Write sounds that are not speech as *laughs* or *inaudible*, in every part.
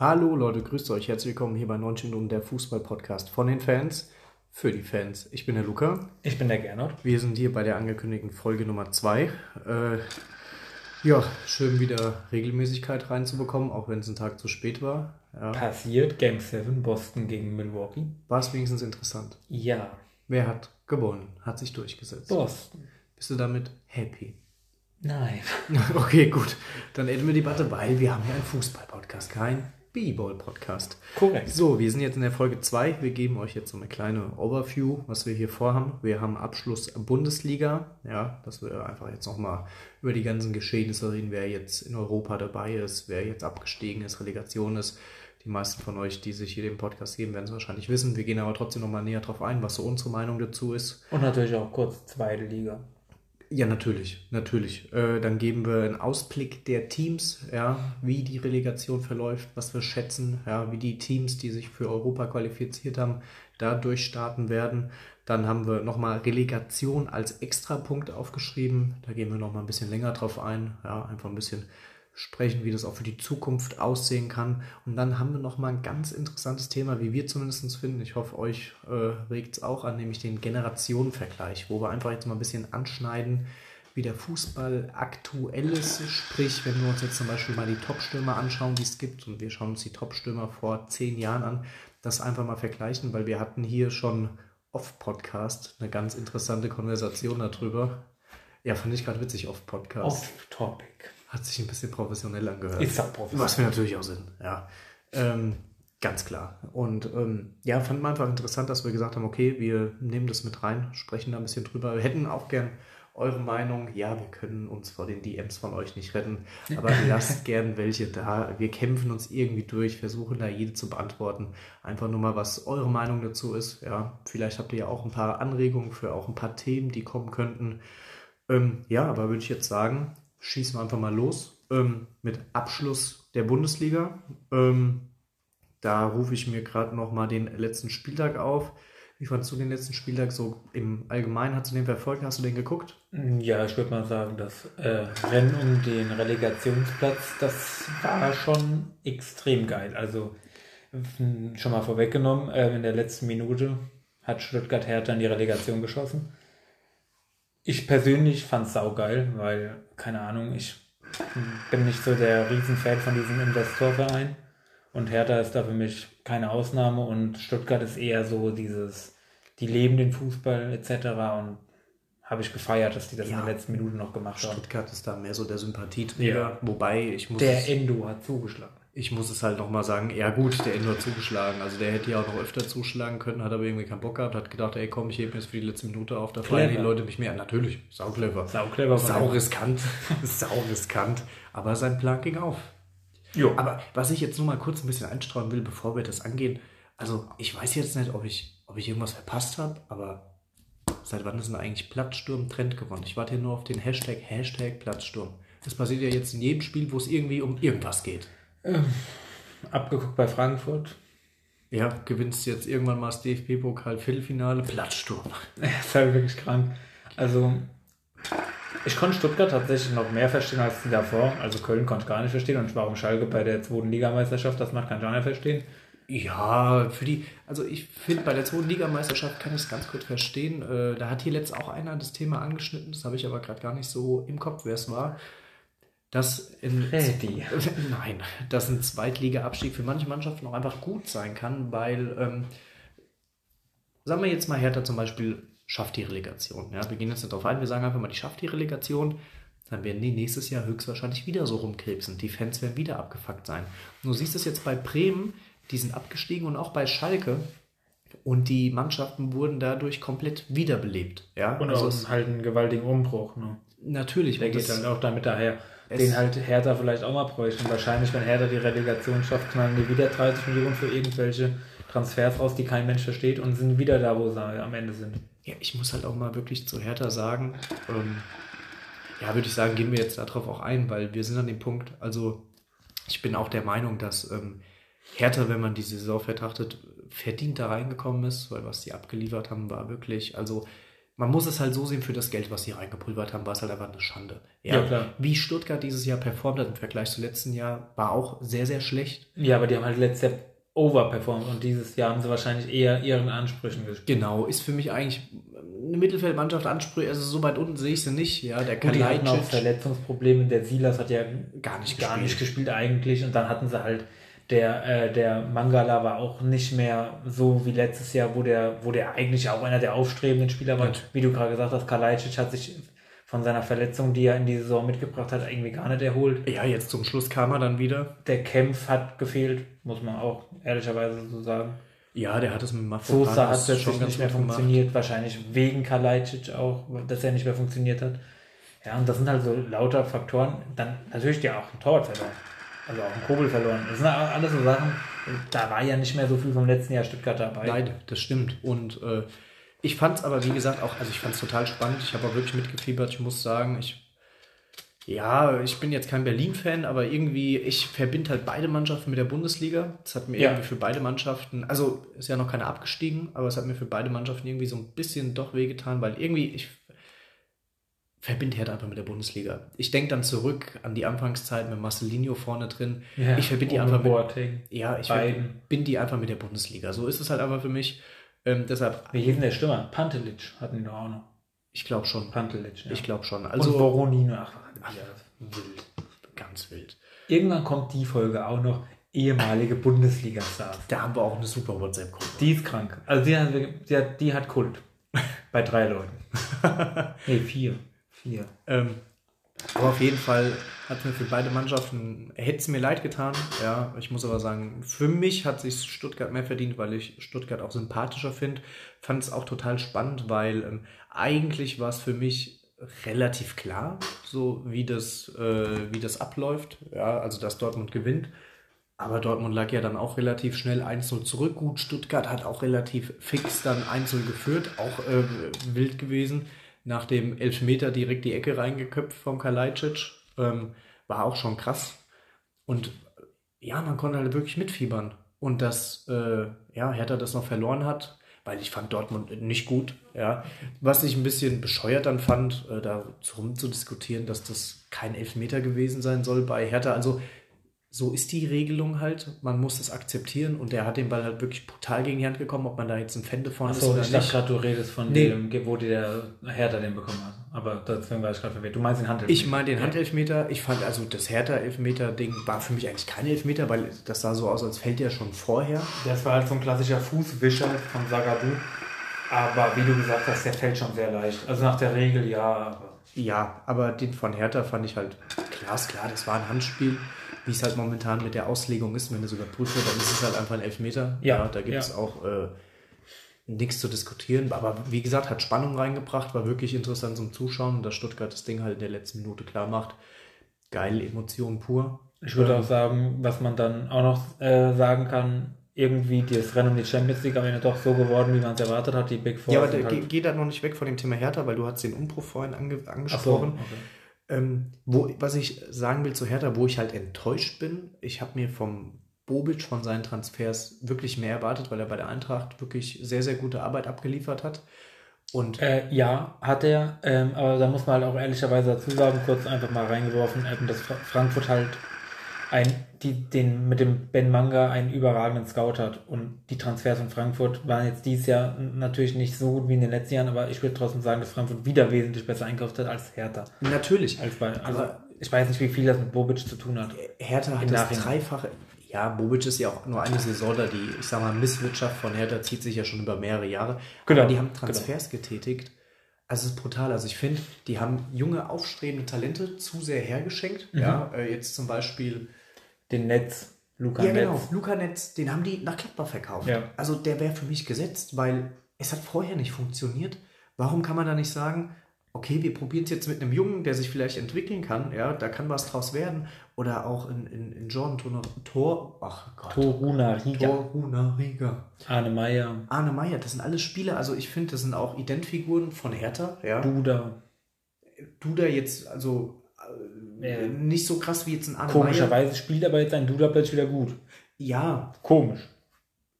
Hallo Leute, grüßt euch. Herzlich willkommen hier bei 90 Minuten der Fußball-Podcast von den Fans für die Fans. Ich bin der Luca. Ich bin der Gernot. Wir sind hier bei der angekündigten Folge Nummer 2. Äh, ja, schön wieder Regelmäßigkeit reinzubekommen, auch wenn es ein Tag zu spät war. Ja. Passiert Game 7 Boston gegen Milwaukee. War es wenigstens interessant? Ja. Wer hat gewonnen? Hat sich durchgesetzt? Boston. Bist du damit happy? Nein. *laughs* Okay, gut. Dann enden wir die Debatte, weil wir haben hier einen Fußball-Podcast, kein B-Ball-Podcast. Korrekt. So, wir sind jetzt in der Folge 2. Wir geben euch jetzt so eine kleine Overview, was wir hier vorhaben. Wir haben Abschluss Bundesliga. Ja, dass wir einfach jetzt nochmal über die ganzen Geschehnisse reden, wer jetzt in Europa dabei ist, wer jetzt abgestiegen ist, Relegation ist. Die meisten von euch, die sich hier den Podcast geben, werden es wahrscheinlich wissen. Wir gehen aber trotzdem nochmal näher drauf ein, was so unsere Meinung dazu ist. Und natürlich auch kurz zweite Liga. Ja, natürlich, natürlich. Äh, dann geben wir einen Ausblick der Teams, ja, wie die Relegation verläuft, was wir schätzen, ja, wie die Teams, die sich für Europa qualifiziert haben, da durchstarten werden. Dann haben wir nochmal Relegation als Extrapunkt aufgeschrieben. Da gehen wir nochmal ein bisschen länger drauf ein, ja, einfach ein bisschen sprechen, wie das auch für die Zukunft aussehen kann. Und dann haben wir nochmal ein ganz interessantes Thema, wie wir zumindest finden. Ich hoffe, euch äh, regt es auch an, nämlich den Generationenvergleich, wo wir einfach jetzt mal ein bisschen anschneiden, wie der Fußball aktuell ist. Sprich, wenn wir uns jetzt zum Beispiel mal die Top-Stürmer anschauen, die es gibt, und wir schauen uns die Top-Stürmer vor zehn Jahren an, das einfach mal vergleichen, weil wir hatten hier schon off-Podcast eine ganz interessante Konversation darüber. Ja, fand ich gerade witzig, off-Podcast. Off-Topic. Hat sich ein bisschen professionell angehört. Ist auch professionell. Was wir natürlich auch sind, ja. Ähm, ganz klar. Und ähm, ja, fand man einfach interessant, dass wir gesagt haben, okay, wir nehmen das mit rein, sprechen da ein bisschen drüber. Wir hätten auch gern eure Meinung. Ja, wir können uns vor den DMs von euch nicht retten, aber *laughs* lasst gern welche da. Wir kämpfen uns irgendwie durch, versuchen da jede zu beantworten. Einfach nur mal, was eure Meinung dazu ist. Ja, vielleicht habt ihr ja auch ein paar Anregungen für auch ein paar Themen, die kommen könnten. Ähm, ja, aber würde ich jetzt sagen, schießen wir einfach mal los ähm, mit Abschluss der Bundesliga. Ähm, da rufe ich mir gerade noch mal den letzten Spieltag auf. Wie fandest du den letzten Spieltag so im Allgemeinen? Hast du den verfolgt? Hast du den geguckt? Ja, ich würde mal sagen, das äh, Rennen um den Relegationsplatz, das war schon extrem geil. Also schon mal vorweggenommen, äh, in der letzten Minute hat Stuttgart Hertha in die Relegation geschossen. Ich persönlich fand es saugeil, weil, keine Ahnung, ich bin nicht so der Riesenfan von diesem Investorverein. Und Hertha ist da für mich keine Ausnahme und Stuttgart ist eher so dieses, die leben den Fußball etc. Und habe ich gefeiert, dass die das Ja. in den letzten Minuten noch gemacht haben. Stuttgart ist da mehr so der Sympathieträger. Ja. Wobei, ich muss, Der Endo hat zugeschlagen. Ich muss es halt noch mal sagen, ja gut, der Endo hat zugeschlagen. Also der hätte ja auch noch öfter zuschlagen können, hat aber irgendwie keinen Bock gehabt, hat gedacht, ey komm, ich hebe mir jetzt für die letzte Minute auf, da feiern die. Leute mich mehr. Natürlich, sauclever. Sauclever Sau riskant, *laughs* sau riskant. Aber sein Plan ging auf. Jo. Aber was ich jetzt nur mal kurz ein bisschen einstreuen will, bevor wir das angehen, also ich weiß jetzt nicht, ob ich, ob ich irgendwas verpasst habe, aber seit wann ist denn eigentlich Platzsturm Trend geworden? Ich warte hier nur auf den Hashtag, Hashtag Platzsturm. Das passiert ja jetzt in jedem Spiel, wo es irgendwie um irgendwas geht. Abgeguckt bei Frankfurt. Ja, gewinnst jetzt irgendwann mal das DFB-Pokal Viertelfinale, Platzsturm. Das halt wirklich krank. Also, ich konnte Stuttgart tatsächlich noch mehr verstehen als die davor. Also Köln konnte ich gar nicht verstehen und warum Schalke bei der zweiten Ligameisterschaft das macht, auch nicht verstehen. Ja, für die, also ich finde, bei der zweiten Ligameisterschaft kann ich es ganz gut verstehen. Äh, da hat hier letzt auch einer das Thema angeschnitten, das habe ich aber gerade gar nicht so im Kopf, wer es war. Dass in, Freddy. *laughs* Nein, dass ein Zweitliga-Abstieg für manche Mannschaften auch einfach gut sein kann, weil, ähm, sagen wir jetzt mal, Hertha zum Beispiel schafft die Relegation. Ja? Wir gehen jetzt nicht darauf ein, wir sagen einfach mal, die schafft die Relegation. Dann werden die nächstes Jahr höchstwahrscheinlich wieder so rumkrebsen. Die Fans werden wieder abgefuckt sein. Und du siehst es jetzt bei Bremen, die sind abgestiegen und auch bei Schalke. Und die Mannschaften wurden dadurch komplett wiederbelebt. Ja? Und also auch es, halt einen gewaltigen Umbruch. Ne? natürlich. Der geht das- halt auch damit daher. Es- Den halt Hertha vielleicht auch mal bräuchte. Und wahrscheinlich, wenn Hertha die Relegation schafft, knallen die wieder 30 Millionen für irgendwelche Transfers raus, die kein Mensch versteht und sind wieder da, wo sie am Ende sind. Ja, ich muss halt auch mal wirklich zu Hertha sagen, ähm, ja, würde ich sagen, gehen wir jetzt darauf auch ein, weil wir sind an dem Punkt, also ich bin auch der Meinung, dass ähm, Hertha, wenn man die Saison betrachtet, verdient da reingekommen ist, weil was die abgeliefert haben, war wirklich, also man muss es halt so sehen, für das Geld, was sie reingepulvert haben, war es halt einfach eine Schande. Ja, Ja, klar. Wie Stuttgart dieses Jahr performt hat im Vergleich zu letzten Jahr, war auch sehr, sehr schlecht. Ja, aber die haben halt letztes Jahr overperformt und dieses Jahr haben sie wahrscheinlich eher ihren Ansprüchen gespielt. Genau, ist für mich eigentlich eine Mittelfeldmannschaft Ansprüche, also so weit unten sehe ich sie nicht. Ja, der Gut, die hatten auch Verletzungsprobleme. Der Silas hat ja gar nicht gar gespielt. nicht gespielt eigentlich und dann hatten sie halt der äh, der Mangala war auch nicht mehr so wie letztes Jahr, wo der wo der eigentlich auch einer der aufstrebenden Spieler war. Ja. Wie du gerade gesagt hast, Kalajdzic hat sich von seiner Verletzung, die er in die Saison mitgebracht hat, irgendwie gar nicht erholt. Ja, jetzt zum Schluss kam er dann wieder. Der Kempf hat gefehlt, muss man auch ehrlicherweise so sagen. Ja, der hat es mit Mafropan Sosa hat plötzlich nicht mehr funktioniert, wahrscheinlich wegen Kalajdzic auch, dass er nicht mehr funktioniert hat. Ja, und das sind halt so lauter Faktoren. Dann natürlich ja auch ein Torwart verloren. Also auch ein Kobel verloren. Das sind alles so Sachen, da war ja nicht mehr so viel vom letzten Jahr Stuttgart dabei. Nein, das stimmt. Und äh, ich fand es aber, wie gesagt, auch, also ich fand es total spannend. Ich habe auch wirklich mitgefiebert. Ich muss sagen, ich, ja, ich bin jetzt kein Berlin-Fan, aber irgendwie, ich verbinde halt beide Mannschaften mit der Bundesliga. Das hat mir Ja. irgendwie für beide Mannschaften, also ist ja noch keiner abgestiegen, aber es hat mir für beide Mannschaften irgendwie so ein bisschen doch wehgetan, weil irgendwie, ich verbinde Hertha einfach mit der Bundesliga. Ich denke dann zurück an die Anfangszeit mit Marcelinho vorne drin. Ja, ich verbinde die einfach mit, ja, ich verbinde die einfach mit der Bundesliga. So ist es halt einfach für mich. Ähm, deshalb, Wie hieß denn der Stürmer? Pantelic hatten die doch auch noch. ich glaube schon. Pantelic, ja. Ich glaube schon. also, und Boronino. Ach, Ach, wild. Ganz wild. Irgendwann kommt die Folge auch noch ehemalige Bundesliga-Stars. Da haben wir auch eine super WhatsApp-Gruppe. Die ist krank. Also die hat, die hat, die hat Kult. *laughs* Bei drei Leuten. *laughs* nee, vier. Vier. Ähm, aber auf jeden Fall hat mir für beide Mannschaften, hätte es mir leid getan. Ja, ich muss aber sagen, für mich hat sich Stuttgart mehr verdient, weil ich Stuttgart auch sympathischer finde. Fand es auch total spannend, weil ähm, eigentlich war es für mich relativ klar, so wie das, äh, wie das abläuft. Ja, also dass Dortmund gewinnt. Aber Dortmund lag ja dann auch relativ schnell 1-0 zurück. Gut, Stuttgart hat auch relativ fix dann 1-0 geführt, auch äh, wild gewesen. Nach dem Elfmeter direkt die Ecke reingeköpft vom Kalajdzic. Ähm, war auch schon krass. Und ja, man konnte halt wirklich mitfiebern. Und dass äh, ja, Hertha das noch verloren hat, weil ich fand Dortmund nicht gut. Ja. Was ich ein bisschen bescheuert dann fand, äh, da rum zu diskutieren, dass das kein Elfmeter gewesen sein soll bei Hertha. Also so ist die Regelung halt. Man muss es akzeptieren und der hat den Ball halt wirklich brutal gegen die Hand gekommen, ob man da jetzt ein Fan davon ist Achso, oder ich nicht. gerade, du redest von Nee. dem, wo der Hertha den bekommen hat. Aber deswegen war ich gerade verwirrt. Du meinst den Handelfmeter. Ich meine den Handelfmeter, ich fand also das Hertha-Elfmeter-Ding war für mich eigentlich kein Elfmeter, weil das sah so aus, als fällt der schon vorher. Das war halt so ein klassischer Fußwischer von Sagadu. Aber wie du gesagt hast, der fällt schon sehr leicht. Also nach der Regel ja. Ja, aber den von Hertha fand ich halt glasklar, das war ein Handspiel. Wie es halt momentan mit der Auslegung ist, wenn es überprüft wird, dann ist es halt einfach ein Elfmeter. Ja, da gibt ja. es auch äh, nichts zu diskutieren. Aber wie gesagt, hat Spannung reingebracht, war wirklich interessant zum Zuschauen, dass Stuttgart das Ding halt in der letzten Minute klar macht. Geile Emotion pur. ich würde auch sagen, was man dann auch noch äh, sagen kann, irgendwie das Rennen um die Champions League am Ende doch so geworden, wie man es erwartet hat. Die Big Four Ja, aber halt- ge- geht da noch nicht weg von dem Thema Hertha, weil du hast den Umbruch vorhin ange Ach so, angesprochen. okay. Ähm, wo, was ich sagen will zu Hertha, wo ich halt enttäuscht bin, ich habe mir vom Bobic von seinen Transfers wirklich mehr erwartet, weil er bei der Eintracht wirklich sehr, sehr gute Arbeit abgeliefert hat. Und Äh, ja, hat er, ähm, aber da muss man halt auch ehrlicherweise dazu sagen, kurz einfach mal reingeworfen, dass Fra- Frankfurt halt ein, die, den, mit dem Ben Manga einen überragenden Scout hat. Und die Transfers von Frankfurt waren jetzt dieses Jahr natürlich nicht so gut wie in den letzten Jahren, aber ich würde trotzdem sagen, dass Frankfurt wieder wesentlich besser einkauft hat als Hertha. natürlich, Als bei, also, Aber- ich weiß nicht, wie viel das mit Bobic zu tun hat. Hertha hat das dreifache. Ja, Bobic ist ja auch nur eine Saison da. Die, ich sag mal, Misswirtschaft von Hertha zieht sich ja schon über mehrere Jahre. Genau, Aber die haben Transfers getätigt. Also es ist brutal. Also ich finde, die haben junge, aufstrebende Talente zu sehr hergeschenkt. Mhm. Ja, äh, jetzt zum Beispiel Den Netz, Luca Ja, Netz. genau. Luca Netz, den haben die nach Gladbach verkauft. Ja. Also der wäre für mich gesetzt, weil es hat vorher nicht funktioniert. Warum kann man da nicht sagen, okay, wir probieren es jetzt mit einem Jungen, der sich vielleicht entwickeln kann, ja, da kann was draus werden. Oder auch in, in, in Jordan Tor, Tor, ach Gott, Toruna Riga, Toruna Riga. Arne Meyer, Arne Meyer, das sind alles Spieler, also ich finde, das sind auch Identfiguren von Hertha, ja. Duda. Duda jetzt, also äh, nicht so krass wie jetzt ein Arne. Komischerweise spielt aber jetzt ein Duda plötzlich wieder gut. Ja, Komisch.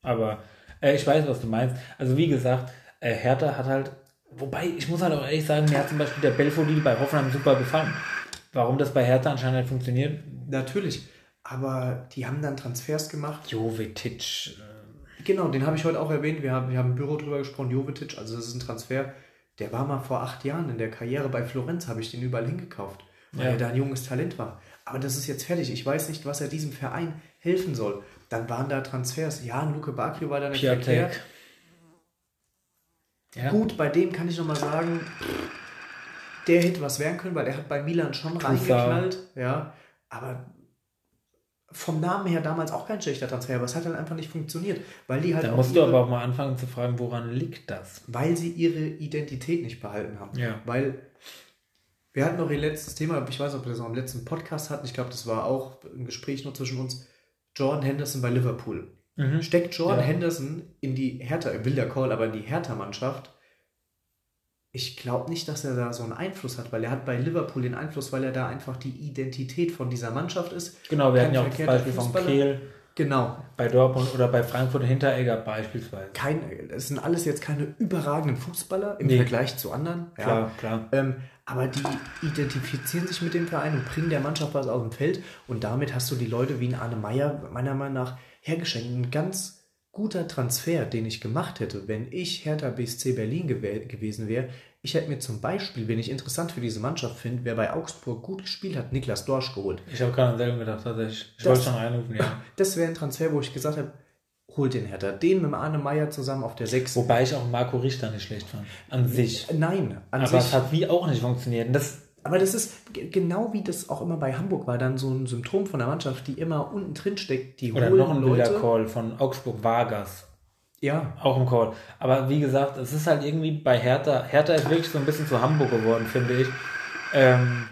Aber äh, ich weiß, was du meinst. Also wie gesagt, äh, Hertha hat halt Wobei, ich muss halt auch ehrlich sagen, mir hat zum Beispiel der Belfodil bei Hoffenheim super gefallen. Warum das bei Hertha anscheinend nicht funktioniert? Natürlich. Aber die haben dann Transfers gemacht. Jovetic. Äh genau, den habe ich heute auch erwähnt. Wir haben, wir haben im Büro drüber gesprochen. Jovetic, also das ist ein Transfer. Der war mal vor acht Jahren in der Karriere bei Florenz, habe ich den überall hingekauft, weil ja. er da ein junges Talent war. Aber das ist jetzt fertig. Ich weiß nicht, was er diesem Verein helfen soll. Dann waren da Transfers. Ja, Luke Bakio war da nicht Piatek. Ja. Gut, bei dem kann ich nochmal sagen, der hätte was werden können, weil er hat bei Milan schon reingeknallt. Ja, aber vom Namen her damals auch kein schlechter Transfer, aber es hat dann einfach nicht funktioniert, weil die halt. Da musst ihre, du aber auch mal anfangen zu fragen, woran liegt das? Weil sie ihre Identität nicht behalten haben. Ja. Weil wir hatten noch ihr letztes Thema, ich weiß nicht, ob wir das noch im letzten Podcast hatten, ich glaube, das war auch ein Gespräch nur zwischen uns. Jordan Henderson bei Liverpool. Mhm. Steckt Jordan ja. Henderson in die Hertha, wilder Call, aber in die Hertha-Mannschaft, ich glaube nicht, dass er da so einen Einfluss hat, weil er hat bei Liverpool den Einfluss, weil er da einfach die Identität von dieser Mannschaft ist. Genau, wir hatten ja auch das Beispiel von Kehl. Genau. Bei Dortmund oder bei Frankfurt Hinteregger beispielsweise. Kein, es sind alles jetzt keine überragenden Fußballer im nee. Vergleich zu anderen. Ja. Klar, klar. Ähm, aber die identifizieren sich mit dem Verein und bringen der Mannschaft was aus dem Feld. Und damit hast du die Leute wie ein Arne Meyer meiner Meinung nach hergeschenkt. Ein ganz guter Transfer, den ich gemacht hätte, wenn ich Hertha BSC Berlin gewesen wäre. Ich hätte mir zum Beispiel, wenn ich interessant für diese Mannschaft finde, wer bei Augsburg gut gespielt hat, Niklas Dorsch geholt. Ich habe gerade an selben gedacht, tatsächlich. Ich wollte schon einrufen, ja. *laughs* Das wäre ein Transfer, wo ich gesagt habe, holt den Hertha. Den mit Arne Meyer zusammen auf der 6. Wobei ich auch Marco Richter nicht schlecht fand. An sich. Nein, an Aber sich. es hat wie auch nicht funktioniert. Das aber das ist genau wie das auch immer bei Hamburg war, dann so ein Symptom von der Mannschaft, die immer unten drin steckt. Die Oder noch ein Leute. Call von Augsburg Vargas. Ja. Auch im Call. Aber wie gesagt, es ist halt irgendwie bei Hertha. Hertha ist wirklich so ein bisschen zu Hamburg geworden, finde ich. Ähm,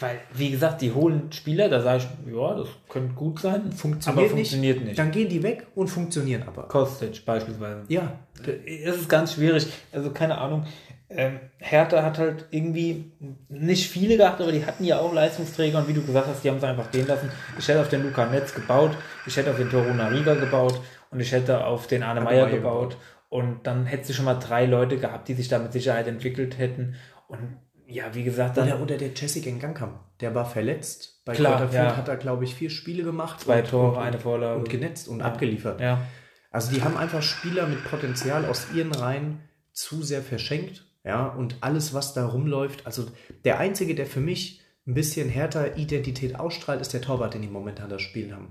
weil, wie gesagt, die holen Spieler, da sage ich, ja, das könnte gut sein, funktioniert aber funktioniert nicht. nicht. Dann gehen die weg und funktionieren aber. Kostic beispielsweise. Ja. Es ist ganz schwierig. Also keine Ahnung. Ähm, Hertha hat halt irgendwie nicht viele gehabt, aber die hatten ja auch Leistungsträger und wie du gesagt hast, die haben es einfach gehen lassen. Ich hätte auf den Luca Netz gebaut, ich hätte auf den Toruna Riga gebaut und ich hätte auf den Arne Meyer gebaut. gebaut. Und dann hättest du schon mal drei Leute gehabt, die sich da mit Sicherheit entwickelt hätten. Und ja, wie gesagt, dann. Oder, oder der Jessica Gangkamp, der war verletzt. Bei Klar, ja. hat er, glaube ich, vier Spiele gemacht. Zwei Tore, eine Vorlage. Und genetzt und ja. abgeliefert. Ja. Also die haben einfach Spieler mit Potenzial aus ihren Reihen zu sehr verschenkt ja, und alles, was da rumläuft, also der Einzige, der für mich ein bisschen härter Identität ausstrahlt, ist der Torwart, den die momentan das Spiel haben.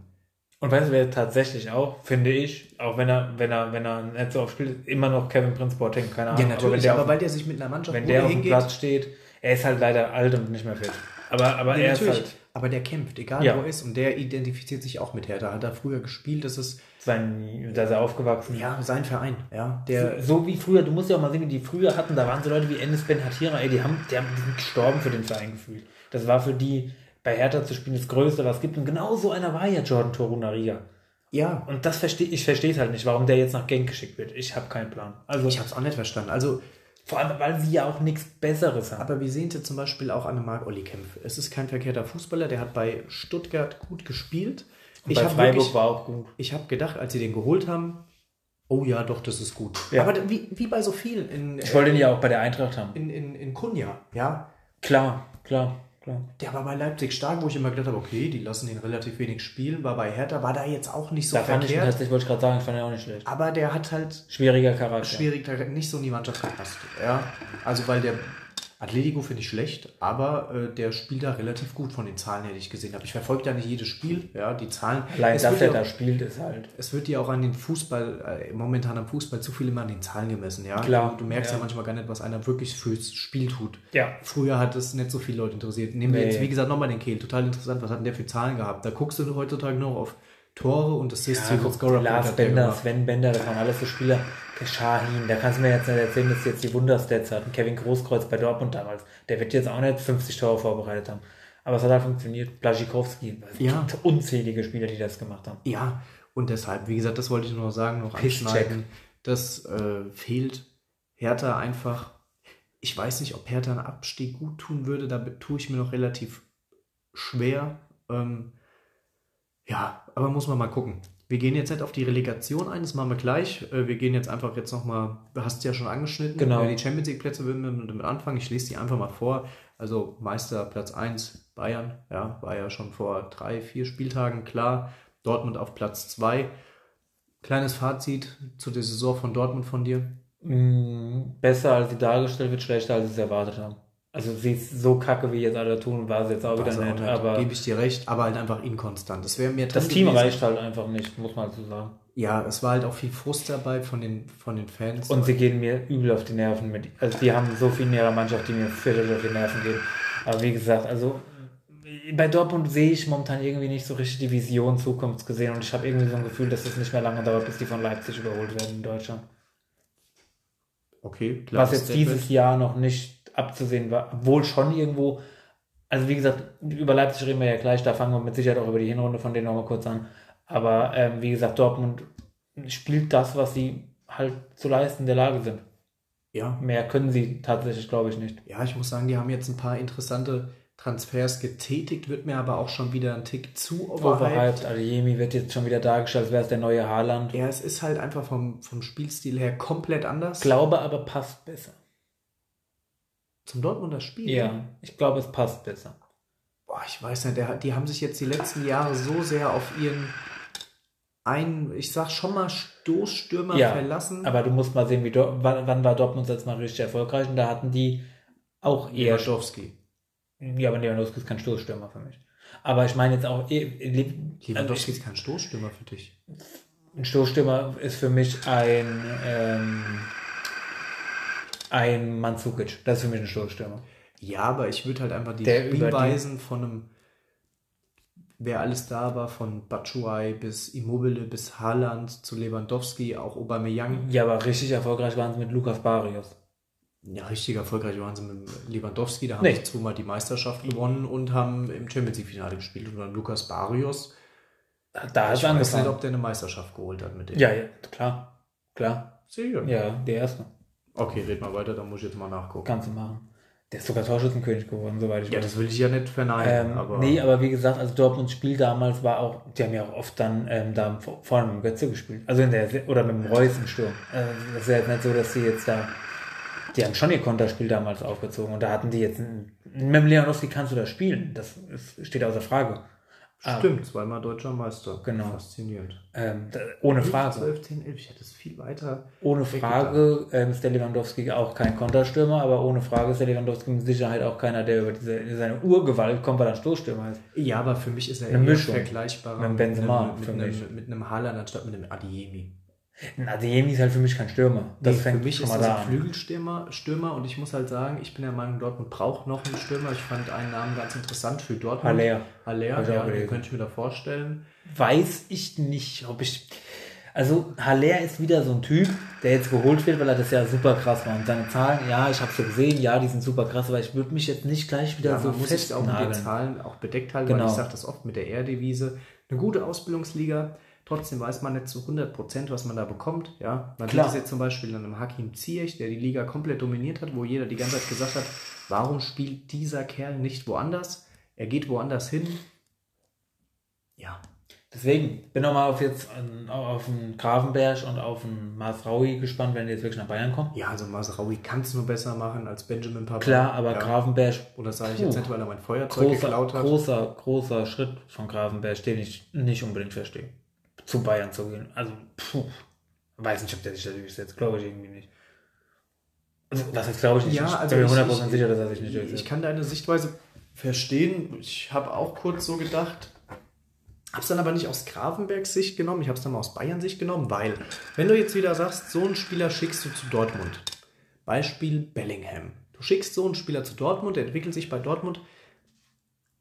Und weißt du, wer tatsächlich auch, finde ich, auch wenn er, wenn er, wenn er nicht so oft spielt, immer noch Kevin Prince Boateng, keine Ahnung. Ja, natürlich, aber, aber weil der sich mit einer Mannschaft Wenn der auf dem Platz steht, er ist halt leider alt und nicht mehr fit. Aber, aber ja, er natürlich. ist halt. Aber der kämpft, egal ja. wo er ist, und der identifiziert sich auch mit Hertha. Hat er früher gespielt, das ist sein, da ist er aufgewachsen. Ja, sein Verein, ja. Der so, so, wie früher, du musst ja auch mal sehen, wie die früher hatten, da waren so Leute wie Enes Ben Hatira, ey, die haben, die haben die sind gestorben für den Verein gefühlt. Das war für die, bei Hertha zu spielen, das Größte, was es gibt. Und genau so einer war ja Jordan Torunariga. Ja. Und das verstehe ich verstehe es halt nicht, warum der jetzt nach Genk geschickt wird. Ich habe keinen Plan. Also, ich habe es auch nicht verstanden. Also, vor allem, weil sie ja auch nichts Besseres haben. Aber wir sehen jetzt zum Beispiel auch an Marc Olli Kempf. Es ist kein verkehrter Fußballer, der hat bei Stuttgart gut gespielt. Und ich bei Freiburg wirklich, war auch gut. Ich habe gedacht, als sie den geholt haben, oh ja, doch, das ist gut. Ja. Aber wie, wie bei so vielen. In, ich wollte ihn ja auch bei der Eintracht haben. In, in, in Kunja, ja. Klar, klar. Klar. Der war bei Leipzig stark, wo ich immer gedacht habe, okay, die lassen ihn relativ wenig spielen. War bei Hertha, war da jetzt auch nicht so da verkehrt. Fand ich, ich wollte gerade sagen, ich fand ihn auch nicht schlecht. Aber der hat halt... Schwieriger Charakter. Schwieriger Charakter, nicht so in die Mannschaft gepasst. Ja, also weil der Atletico finde ich schlecht, aber äh, der spielt da relativ gut von den Zahlen her, die ich gesehen habe. Ich verfolge da nicht jedes Spiel, ja, die Zahlen. Allein, dass er da spielt, ist halt. Es wird ja auch an den Fußball, äh, momentan am Fußball zu viel immer an den Zahlen gemessen, ja. Klar. Du, du merkst ja. ja. manchmal gar nicht, was einer wirklich fürs Spiel tut. Ja. Früher hat es nicht so viele Leute interessiert. Nehmen wir nee. jetzt, wie gesagt, nochmal den Kehl. Total interessant, was hat denn der für Zahlen gehabt? Da guckst du heutzutage noch auf Tore und Assists ja, Scorer. Lars Bender, Sven Bender, das waren alles so Spieler. Shahin, da kannst du mir jetzt nicht erzählen, dass jetzt die Wunderstats hat. Kevin Großkreuz bei Dortmund damals. Der wird jetzt auch nicht 50 Tore vorbereitet haben. Aber es hat halt funktioniert. Blaschikowski, ja. unzählige Spieler, die das gemacht haben. Ja, und deshalb, wie gesagt, das wollte ich nur noch sagen, noch anschneiden. Das äh, fehlt Hertha einfach. Ich weiß nicht, ob Hertha einen Abstieg gut tun würde. Da tue ich mir noch relativ schwer. Ähm, ja, aber muss man mal gucken. Wir gehen jetzt nicht auf die Relegation ein, das machen wir gleich. Äh, wir gehen jetzt einfach jetzt nochmal, du hast es ja schon angeschnitten, Genau. Die Champions League Plätze würden wir damit anfangen. Ich lese die einfach mal vor. Also Meister Platz 1 Bayern, ja, war ja schon vor drei, vier Spieltagen klar. Dortmund auf Platz 2. Kleines Fazit zu der Saison von Dortmund von dir. Mm, Besser als sie dargestellt wird, schlechter als sie es erwartet haben. Also sie ist so kacke, wie jetzt alle tun, war sie jetzt auch wieder nicht, Aber gebe ich dir recht, aber halt einfach inkonstant. Das wäre mir das Team gewesen. reicht halt einfach nicht, muss man so sagen. Ja, es war halt auch viel Frust dabei von den, von den Fans. Und sie gehen mir übel auf die Nerven mit. Also die haben so viel in ihrer Mannschaft, die mir fürchterlich auf die Nerven gehen. Aber wie gesagt, also bei Dortmund sehe ich momentan irgendwie nicht so richtig die Vision Zukunft gesehen und ich habe irgendwie so ein Gefühl, dass es nicht mehr lange dauert, bis die von Leipzig überholt werden in Deutschland. okay, klar. Was jetzt dieses Jahr noch nicht abzusehen war, obwohl schon irgendwo, also wie gesagt, über Leipzig reden wir ja gleich, da fangen wir mit Sicherheit auch über die Hinrunde von denen nochmal kurz an. Aber ähm, wie gesagt, Dortmund spielt das, was sie halt zu leisten in der Lage sind. Ja, Mehr können sie tatsächlich, glaube ich, nicht. ja, ich muss sagen, die haben jetzt ein paar interessante Transfers getätigt, wird mir aber auch schon wieder ein Tick zu overhyped. Overhyped, Adeyemi wird jetzt schon wieder dargestellt, als wäre es der neue Haaland. Ja, es ist halt einfach vom, vom Spielstil her komplett anders. Glaube aber passt besser. Zum Dortmunder Spiel. Ja, ich glaube, es passt besser. Boah, ich weiß nicht, der, die haben sich jetzt die letzten Jahre so sehr auf ihren einen, ich sag schon mal, Stoßstürmer Ja, verlassen. Aber du musst mal sehen, wie Dor wann, wann war Dortmund jetzt mal richtig erfolgreich und da hatten die auch eher Lewandowski. Ja, aber Lewandowski ist kein Stoßstürmer für mich. Aber ich meine jetzt auch, eh, Le- Lewandowski ist kein Stoßstürmer für dich. ein Stoßstürmer ist für mich ein, ähm, ein Mandzukic. Das ist für mich ein Stoßstürmer. Ja, aber ich würde halt einfach die Der über die- Spielweisen von einem, wer alles da war, von Batshuayi bis Immobile bis Haaland zu Lewandowski, auch Aubameyang. Ja, aber richtig erfolgreich waren sie mit Lukas Barrios. Ja, richtig erfolgreich waren sie mit Lewandowski. Da haben Nee. sie zweimal die Meisterschaft gewonnen und haben im Champions League-Finale gespielt. Und dann Lukas Barrios. Da Ich weiß nicht, ob der eine Meisterschaft geholt hat mit dem. Ja, ja, klar. Klar. Sicher. Ja, der erste. Okay, red mal weiter, dann muss ich jetzt mal nachgucken. Kannst du machen. Der ist sogar Torschützenkönig geworden, soweit ich Ja, weiß. das will ich ja nicht verneinen. Ähm, aber nee, aber wie gesagt, also Dortmunds Spiel damals war auch, die haben ja auch oft dann ähm, da vor- vorne mit dem Götze gespielt. Also in der, oder mit dem Reus im Sturm. Äh, das ist ja nicht so, dass sie jetzt da, die haben schon ihr Konterspiel damals aufgezogen und da hatten die jetzt, einen, mit dem Lewandowski kannst du da spielen. Das ist, steht außer Frage. Stimmt, zweimal deutscher Meister. Genau. Faszinierend. Ähm, da, ohne Frage. 12, 10, 11, ich hätte es viel weiter. Ohne Frage ähm, ist der Lewandowski auch kein Konterstürmer, aber ohne Frage ist der Lewandowski mit Sicherheit auch keiner, der über diese, seine Urgewalt kommt, weil er ein Stoßstürmer ist. Ja, aber für mich ist er Eine eher Mischung. vergleichbar Mit dem Benzema, mit, einem, mit, mit einem Haaland anstatt mit einem Adiemi. Ein Adeyemi ist halt für mich kein Stürmer. Das Nee, fängt für mich schon ist das da ein. Flügelstürmer Stürmer und ich muss halt sagen, ich bin der Meinung, Dortmund braucht noch einen Stürmer. Ich fand einen Namen ganz interessant für Dortmund. Haller. Haller, ja, den könnte ich mir da vorstellen. Weiß ich nicht, ob ich. Also Haller ist wieder so ein Typ, der jetzt geholt wird, weil er das ja super krass war. Und seine Zahlen, ja, ich habe sie gesehen, ja, die sind super krass, aber ich würde mich jetzt nicht gleich wieder Ja, so muss sich auch mit den festnageln. Zahlen auch bedeckt halten, Genau. weil ich sage das oft mit der R-Devise. Eine gute Ausbildungsliga, trotzdem weiß man nicht zu 100 Prozent, was man da bekommt. Ja, man Klar. sieht es jetzt zum Beispiel an einem Hakim Ziyech, der die Liga komplett dominiert hat, wo jeder die ganze Zeit gesagt hat, warum spielt dieser Kerl nicht woanders? Er geht woanders hin. Ja, Deswegen bin nochmal auf jetzt auf den Grafenberg und auf den Masraui gespannt, wenn die jetzt wirklich nach Bayern kommen. ja also Masraoui kann es nur besser machen als Benjamin Pavard. Klar, aber ja. Grafenberg, das sage ich jetzt nicht, weil er mein Feuerzeug großer, geklaut hat. großer, großer Schritt von Grafenberg, den ich nicht unbedingt verstehe. Zu Bayern zu gehen. Also, puh, weiß nicht, ob der sich da durchsetzt. Glaube ich irgendwie nicht. Also, das ist, glaube ich nicht. Ja, ich also bin mir ich- 100% ich- sicher, dass er sich nicht Ich durchsetzt. kann deine Sichtweise verstehen. Ich habe auch kurz so gedacht, habe es dann aber nicht aus Grafenbergs Sicht genommen, ich habe es dann mal aus Bayern Sicht genommen, weil, wenn du jetzt wieder sagst, so einen Spieler schickst du zu Dortmund, Beispiel Bellingham. Du schickst so einen Spieler zu Dortmund, der entwickelt sich bei Dortmund.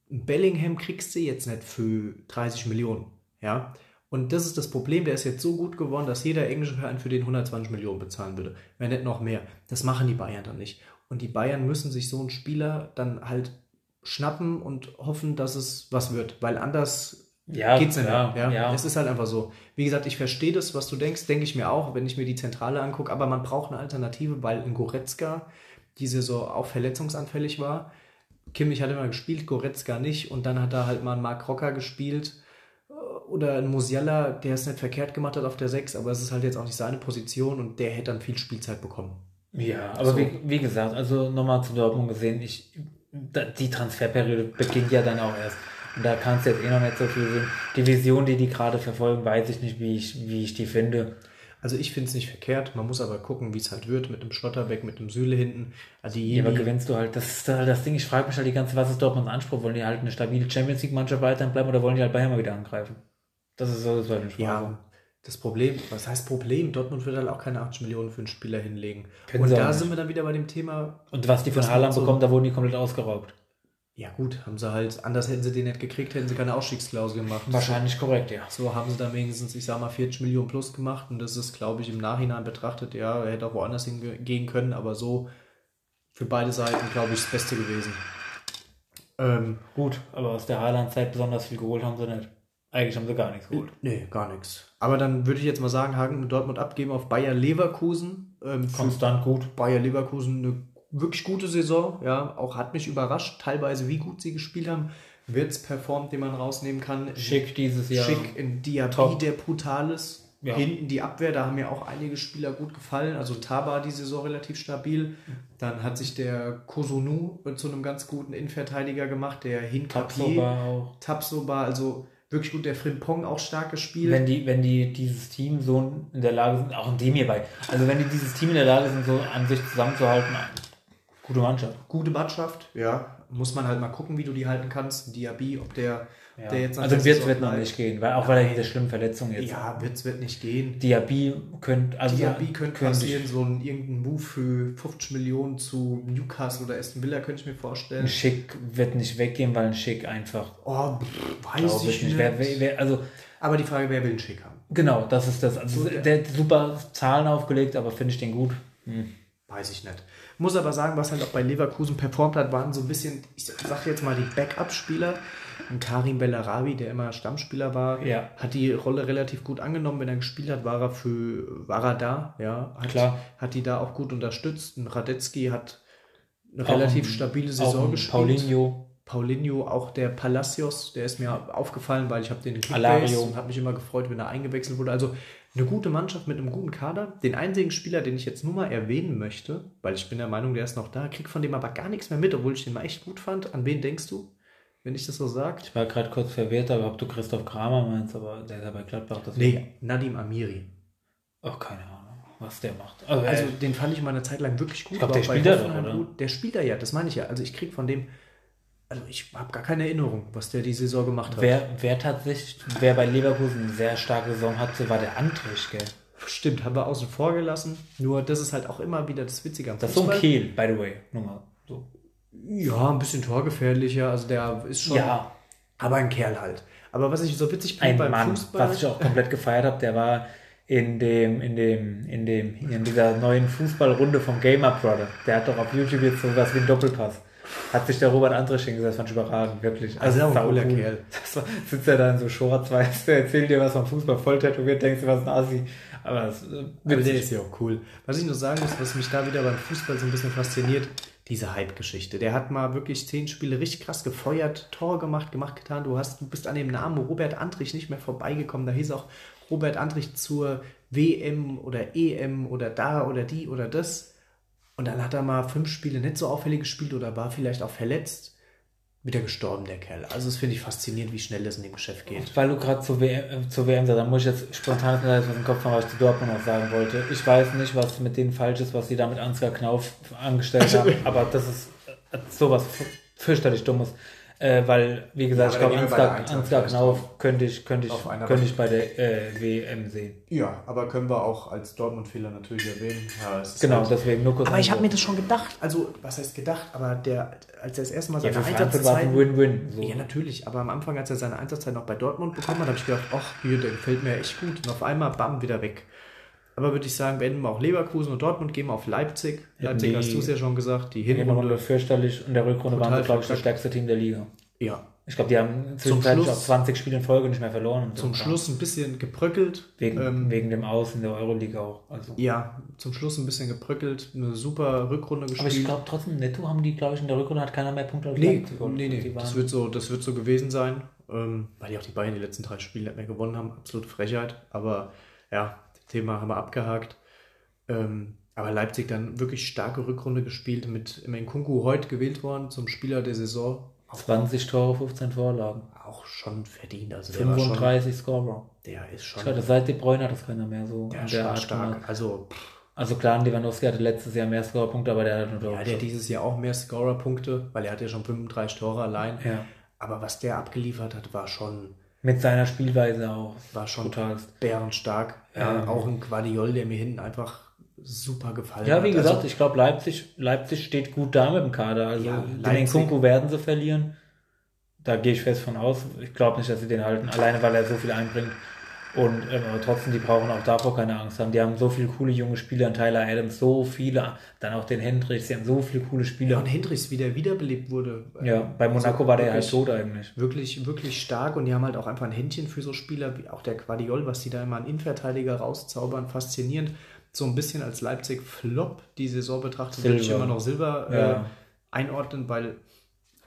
Bellingham kriegst du jetzt nicht für 30 Millionen, ja. Und das ist das Problem, der ist jetzt so gut geworden, dass jeder englische Verein für den 120 Millionen bezahlen würde. Wenn nicht noch mehr. Das machen die Bayern dann nicht. Und die Bayern müssen sich so einen Spieler dann halt schnappen und hoffen, dass es was wird. Weil anders Ja, geht's nicht ja, mehr. Ja? ja. Es ist halt einfach so. Wie gesagt, ich verstehe das, was du denkst, denke ich mir auch, wenn ich mir die Zentrale angucke, aber man braucht eine Alternative, weil ein Goretzka diese so auch verletzungsanfällig war. Kimmich hat immer gespielt, Goretzka nicht und dann hat da halt mal Mark Rocker gespielt. Oder ein Musiala, der es nicht verkehrt gemacht hat auf der 6, aber es ist halt jetzt auch nicht seine Position und der hätte dann viel Spielzeit bekommen. Ja, aber so. wie, wie gesagt, also nochmal zu Dortmund gesehen, ich, die Transferperiode beginnt ja dann auch erst. Und da kannst du jetzt eh noch nicht so viel sehen. Die Vision, die die gerade verfolgen, weiß ich nicht, wie ich, wie ich die finde. Also ich finde es nicht verkehrt. Man muss aber gucken, wie es halt wird mit dem Schlotterbeck, mit dem Sühle hinten. Also ja, aber gewinnst du halt. Das ist halt das Ding. Ich frage mich halt die ganze was ist Dortmunds Anspruch? Wollen die halt eine stabile Champions League Mannschaft weiterhin bleiben oder wollen die halt Bayern mal wieder angreifen? Das ist so das war Frage. Ja, das Problem, was heißt Problem? Dortmund wird halt auch keine 80 Millionen für einen Spieler hinlegen. Können und da sind wir dann wieder bei dem Thema. Und was die von Haaland so bekommen, da wurden die komplett ausgeraubt. Ja gut, haben sie halt, anders hätten sie den nicht gekriegt, hätten sie keine Ausstiegsklausel gemacht. Wahrscheinlich so, korrekt, ja. So haben sie dann wenigstens, ich sag mal, 40 Millionen plus gemacht und das ist, glaube ich, im Nachhinein betrachtet, ja, er hätte auch woanders hingehen können, aber so für beide Seiten, glaube ich, das Beste gewesen. Ähm, gut, aber aus der Haaland-Zeit besonders viel geholt haben sie nicht. Eigentlich haben sie gar nichts geholt. Nee, gar nichts. Aber dann würde ich jetzt mal sagen, Hagen und Dortmund abgeben auf Bayer Leverkusen. Ähm, Konstant gut. Bayer Leverkusen eine wirklich gute Saison, ja, auch hat mich überrascht, teilweise wie gut sie gespielt haben. Wirtz performt, den man rausnehmen kann. Schick dieses Jahr. Schick in Diaby, der brutal ist. Ja. Hinten die Abwehr, da haben mir auch einige Spieler gut gefallen. Also Taba die Saison relativ stabil. Dann hat sich der Kosunu zu einem ganz guten Innenverteidiger gemacht, der Hinkapier. Tapsoba, also wirklich gut. Der Frimpong auch stark gespielt. Wenn die, wenn die dieses Team so in der Lage sind, auch in dem hierbei, also wenn die dieses Team in der Lage sind, so an sich zusammenzuhalten, Gute Mannschaft. Gute Mannschaft, ja. Muss man halt mal gucken, wie du die halten kannst. Diaby, ob der, ja. der jetzt Also Wirtz wird noch nicht gehen, weil, auch weil er diese schlimmen Verletzungen jetzt Ja, Wirtz wird nicht gehen. Diaby könnte also Diaby könnte passieren, so ein irgendein Move für 50 Millionen zu Newcastle oder Aston Villa könnte ich mir vorstellen. Ein Schick wird nicht weggehen, weil ein Schick einfach. Oh, weiß ich nicht. Wer, wer, wer, also, aber die Frage, wer will einen Schick haben? Genau, das ist das. Also, der hat super Zahlen aufgelegt, aber finde ich den gut? Hm. Weiß ich nicht. Muss aber sagen, was halt auch bei Leverkusen performt hat, waren so ein bisschen, ich sage jetzt mal die Backup-Spieler. Und Karim Bellarabi, der immer Stammspieler war, ja. hat die Rolle relativ gut angenommen. Wenn er gespielt hat, war er für war er da, ja. Hat, Klar. hat die da auch gut unterstützt. Und Radetzky hat eine auch relativ stabile Saison gespielt. Paulinho. Paulinho, auch der Palacios, der ist mir aufgefallen, weil ich habe den Kickbase und habe mich immer gefreut, wenn er eingewechselt wurde. Also eine gute Mannschaft mit einem guten Kader. Den einzigen Spieler, den ich jetzt nur mal erwähnen möchte, weil ich bin der Meinung, der ist noch da, krieg von dem aber gar nichts mehr mit, obwohl ich den mal echt gut fand. An wen denkst du, wenn ich das so sage? Ich war gerade kurz verwirrt, aber ob du Christoph Kramer meinst, aber der ist ja bei Gladbach. Das nee, Nadim Amiri. Ach, keine Ahnung, was der macht. Also, also den fand ich mal eine Zeit lang wirklich gut. Ich glaub, der spielt da, oder? Gut. Der spielt da ja, das meine ich ja. Also ich krieg von dem also ich habe gar keine Erinnerung, was der die Saison gemacht hat. Wer, wer tatsächlich, wer bei Leverkusen eine sehr starke Saison hatte, war der Antrich, gell? Stimmt, haben wir außen vor gelassen. Nur das ist halt auch immer wieder das Witzige am Das ist so ein Kehl, by the way. Nur mal so. Ja, ein bisschen torgefährlicher. Also der ist schon. Ja. Aber ein Kerl halt. Aber was ich so witzig finde beim Mann, Fußball. Was ich auch komplett gefeiert habe, der war in dem, in dem, in dem, in dieser neuen Fußballrunde vom Gamer Brother. Der hat doch auf YouTube jetzt so was wie ein Doppelpass. Hat sich der Robert Andrich hingesetzt, fand ich überragend, wirklich. Also, also ein cooler cool. Kerl. *laughs* Das war, sitzt er da in so Shorts, weißt du, erzählt dir was vom Fußball, voll tätowiert, denkst du, was ein Asi. Aber, das, äh, Aber der ist ja auch cool. Was ich nur sagen muss, was mich da wieder beim Fußball so ein bisschen fasziniert, diese Hype-Geschichte. Der hat mal wirklich zehn Spiele richtig krass gefeuert, Tor gemacht, gemacht, getan. Du hast, du bist an dem Namen Robert Andrich nicht mehr vorbeigekommen. Da hieß auch Robert Andrich zur WM oder EM oder da oder die oder das. Und dann hat er mal fünf Spiele nicht so auffällig gespielt oder war vielleicht auch verletzt. Wieder gestorben, der Kerl. Also, das finde ich faszinierend, wie schnell das in dem Geschäft geht. Weil du gerade zur WM, äh, zur WM sagst, dann muss ich jetzt spontan was im Kopf haben, was ich zu Dortmund noch sagen wollte. Ich weiß nicht, was mit denen falsch ist, was sie da mit Ansgar Knauf angestellt haben, aber das ist äh, sowas fürchterlich Dummes. Äh, weil, wie gesagt, ja, ich glaube, Ansgar, Ansgar Knauf könnte ich, könnte ich, könnte ich bei der äh, WM sehen. Ja, aber können wir auch als Dortmund-Fehler natürlich erwähnen. Ja, genau, halt deswegen nur kurz. Aber ich habe mir das schon gedacht. Also, was heißt gedacht? Aber der, als er das erste Mal seine ja, Einsatzzeit. Win-Win. So. Ja, natürlich. Aber am Anfang, als er seine Einsatzzeit noch bei Dortmund bekommen hat, habe ich gedacht, ach, hier, der gefällt mir echt gut. Und auf einmal, bam, wieder weg. Aber würde ich sagen, beenden wir auch Leverkusen und Dortmund, gehen wir auf Leipzig. Leipzig hast du es ja schon gesagt. Die Hinrunde. fürchterlich. Und der Rückrunde waren, glaube ich, das stärkste Team der Liga. Ja. Ich glaube, die haben zwischenzeitlich auch 20 Spiele in Folge nicht mehr verloren. zum so Schluss ein bisschen gebröckelt. Wegen, ähm, wegen dem Aus in der Euroleague auch. Also. Ja, zum Schluss ein bisschen gebröckelt. Eine super Rückrunde gespielt. Aber ich glaube trotzdem, netto haben die, glaube ich, in der Rückrunde hat keiner mehr Punkte nee, Leipzig. Nee, nee, das wird, so, das wird so gewesen sein. ähm, weil ja auch die Bayern die letzten drei Spiele nicht mehr gewonnen haben. Absolute Frechheit. Aber ja, Thema haben wir abgehakt. Ähm, aber Leipzig dann wirklich starke Rückrunde gespielt mit Kunku heute gewählt worden zum Spieler der Saison. 20 Tore, 15 Vorlagen. Auch schon verdient. Also 35 schon, Scorer. Der ist schon. Schade, seit De Bruyne hat das keiner mehr so. Ja, der stark. stark. Also, also klar, Lewandowski hatte letztes Jahr mehr Scorerpunkte, aber der hat nur Ja, der hat dieses Jahr auch mehr Scorerpunkte, weil er hat ja schon 35 Tore allein. Ja. Aber was der abgeliefert hat, war schon. Mit seiner Spielweise auch. War schon brutalst. bärenstark. Ja, ähm. Auch ein Quadiol, der mir hinten einfach super gefallen Ja, wie hat. gesagt, also, ich glaube, Leipzig, Leipzig steht gut da mit dem Kader. Also ja, den Kunku werden sie verlieren. Da gehe ich fest von aus. Ich glaube nicht, dass sie den halten, alleine weil er so viel einbringt. Und ähm, aber trotzdem, die brauchen auch davor keine Angst haben. Die haben so viele coole junge Spieler, Tyler Adams, so viele, dann auch den Hendricks, die haben so viele coole Spieler. Ja, und Hendricks, wie der wiederbelebt wurde. Ja, bei Monaco also war der halt tot eigentlich. Wirklich, wirklich stark und die haben halt auch einfach ein Händchen für so Spieler, wie auch der Quadiol, was die da immer an Innenverteidiger rauszaubern, faszinierend so ein bisschen als Leipzig-Flop die Saison betrachtet, würde ich immer noch Silber ja. äh, einordnen, weil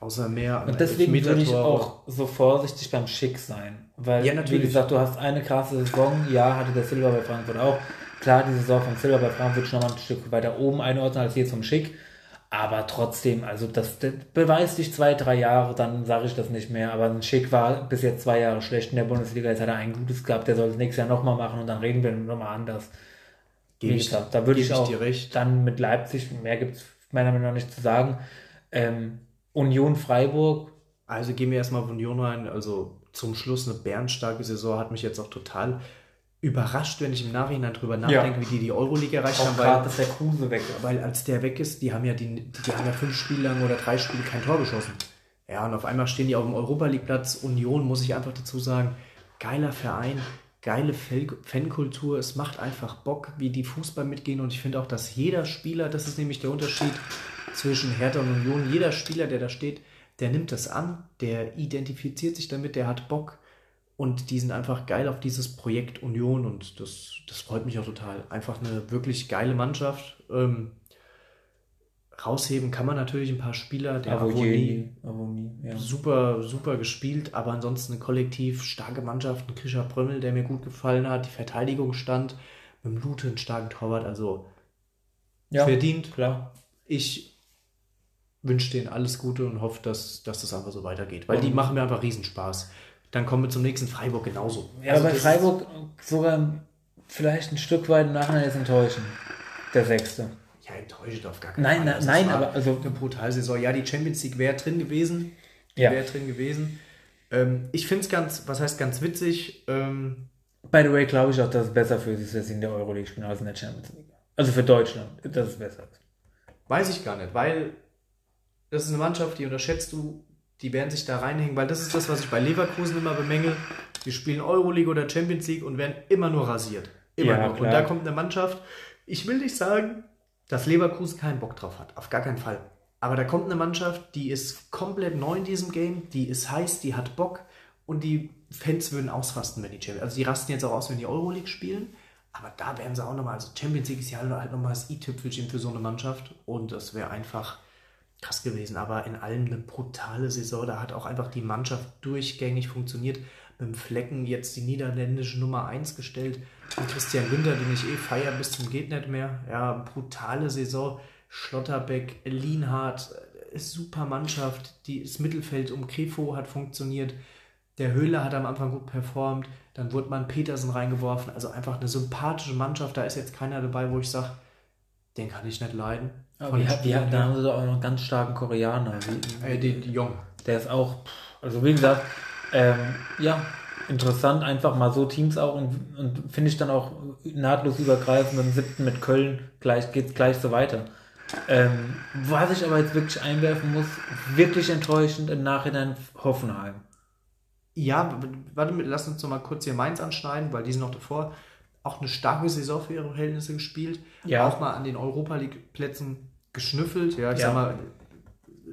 außer mehr. Und deswegen würde ich auch so vorsichtig beim Schick sein. Weil, ja, natürlich. wie gesagt, du hast eine krasse Saison, ja, hatte der Silber bei Frankfurt auch. Klar, die Saison von Silber bei Frankfurt schon mal ein Stück weiter oben einordnen als jetzt vom Schick. Aber trotzdem, also das, das beweist dich zwei, drei Jahre, dann sage ich das nicht mehr. Aber ein Schick war bis jetzt zwei Jahre schlecht in der Bundesliga. Jetzt hat er ein gutes gehabt, der soll es nächstes Jahr nochmal machen und dann reden wir nochmal anders. Gebe ich, da, würde ich auch dann mit Leipzig, mehr gibt es meiner Meinung nach nicht zu sagen. Ähm, Union Freiburg. Also gehen wir erstmal auf Union rein. Also zum Schluss eine bärenstarke Saison hat mich jetzt auch total überrascht, wenn ich im Nachhinein drüber nachdenke, ja. wie die die Euroleague erreicht auch haben. Weil, dass der Kruse weg ist. Weil als der weg ist, die haben ja die, die, haben ja fünf Spiele lang oder drei Spiele kein Tor geschossen. Ja, und auf einmal stehen die auf dem Europa League Platz. Union, muss ich einfach dazu sagen, geiler Verein, geile Fankultur. Es macht einfach Bock, wie die Fußball mitgehen. Und ich finde auch, dass jeder Spieler, das ist nämlich der Unterschied zwischen Hertha und Union, jeder Spieler, der da steht, der nimmt das an, der identifiziert sich damit, der hat Bock. Und die sind einfach geil auf dieses Projekt Union und das, das freut mich auch total. Einfach eine wirklich geile Mannschaft. Ähm, Rausheben kann man natürlich ein paar Spieler, der Avonie, Avonie ja. super, super gespielt, aber ansonsten eine kollektiv starke Mannschaft, ein Krischer Brömmel, der mir gut gefallen hat, die Verteidigung stand, mit dem Lute einen starken Torwart, also ja, verdient. Klar. Ich wünsche denen alles Gute und hoffe, dass, dass das einfach so weitergeht, weil die machen mir einfach Riesenspaß. Dann kommen wir zum nächsten Freiburg genauso. Ja, also bei Freiburg sogar vielleicht ein Stück weit im Nachhinein jetzt enttäuschen. Der Sechste ja, enttäuschend auf gar keinen nein, Fall. Nein, nein, aber also eine brutale Saison. Ja, die Champions League wäre drin gewesen. Ja. Wäre drin gewesen. Ähm, ich finde es ganz, was heißt ganz witzig. Ähm, By the way, glaube ich auch, dass es besser für sie ist, dass sie in der Euroleague spielen als in der Champions League. Also für Deutschland, dass es besser ist. Weiß ich gar nicht, weil das ist eine Mannschaft, die unterschätzt du, die werden sich da reinhängen, weil das ist das, was ich bei Leverkusen immer bemängel. Die spielen Euroleague oder Champions League und werden immer nur rasiert. Immer ja, nur. Klar. Und da kommt eine Mannschaft, ich will nicht sagen, dass Leverkusen keinen Bock drauf hat. Auf gar keinen Fall. Aber da kommt eine Mannschaft, die ist komplett neu in diesem Game, die ist heiß, die hat Bock und die Fans würden ausrasten, wenn die Champions Also die rasten jetzt auch aus, wenn die Euroleague spielen. Aber da wären sie auch nochmal, also Champions League ist ja halt nochmal das i-Tüpfelchen für so eine Mannschaft und das wäre einfach krass gewesen. Aber in allem eine brutale Saison, da hat auch einfach die Mannschaft durchgängig funktioniert. Mit dem Flecken jetzt die niederländische Nummer 1 gestellt. Und Christian Günther, den ich eh feier bis zum geht nicht mehr. Ja, brutale Saison. Schlotterbeck, Lienhardt, äh, super Mannschaft. Das Mittelfeld um Krefo hat funktioniert. Der Höhler hat am Anfang gut performt. Dann wurde man Petersen reingeworfen. Also einfach eine sympathische Mannschaft. Da ist jetzt keiner dabei, wo ich sage, den kann ich nicht leiden. Aber wir, wir da haben sie auch noch einen ganz starken Koreaner. Wie, äh, den Jong. Der ist auch, also wie gesagt, ähm, ja, interessant, einfach mal so Teams auch und, und finde ich dann auch nahtlos übergreifend im siebten mit Köln gleich geht es gleich so weiter. Ähm, was ich aber jetzt wirklich einwerfen muss, wirklich enttäuschend im Nachhinein Hoffenheim. Ja, warte, lass uns noch mal kurz hier Mainz anschneiden, weil die sind noch davor. Auch eine starke Saison für ihre Verhältnisse gespielt. Ja. Auch mal an den Europa League Plätzen geschnüffelt. Ja, ich ja. sag mal,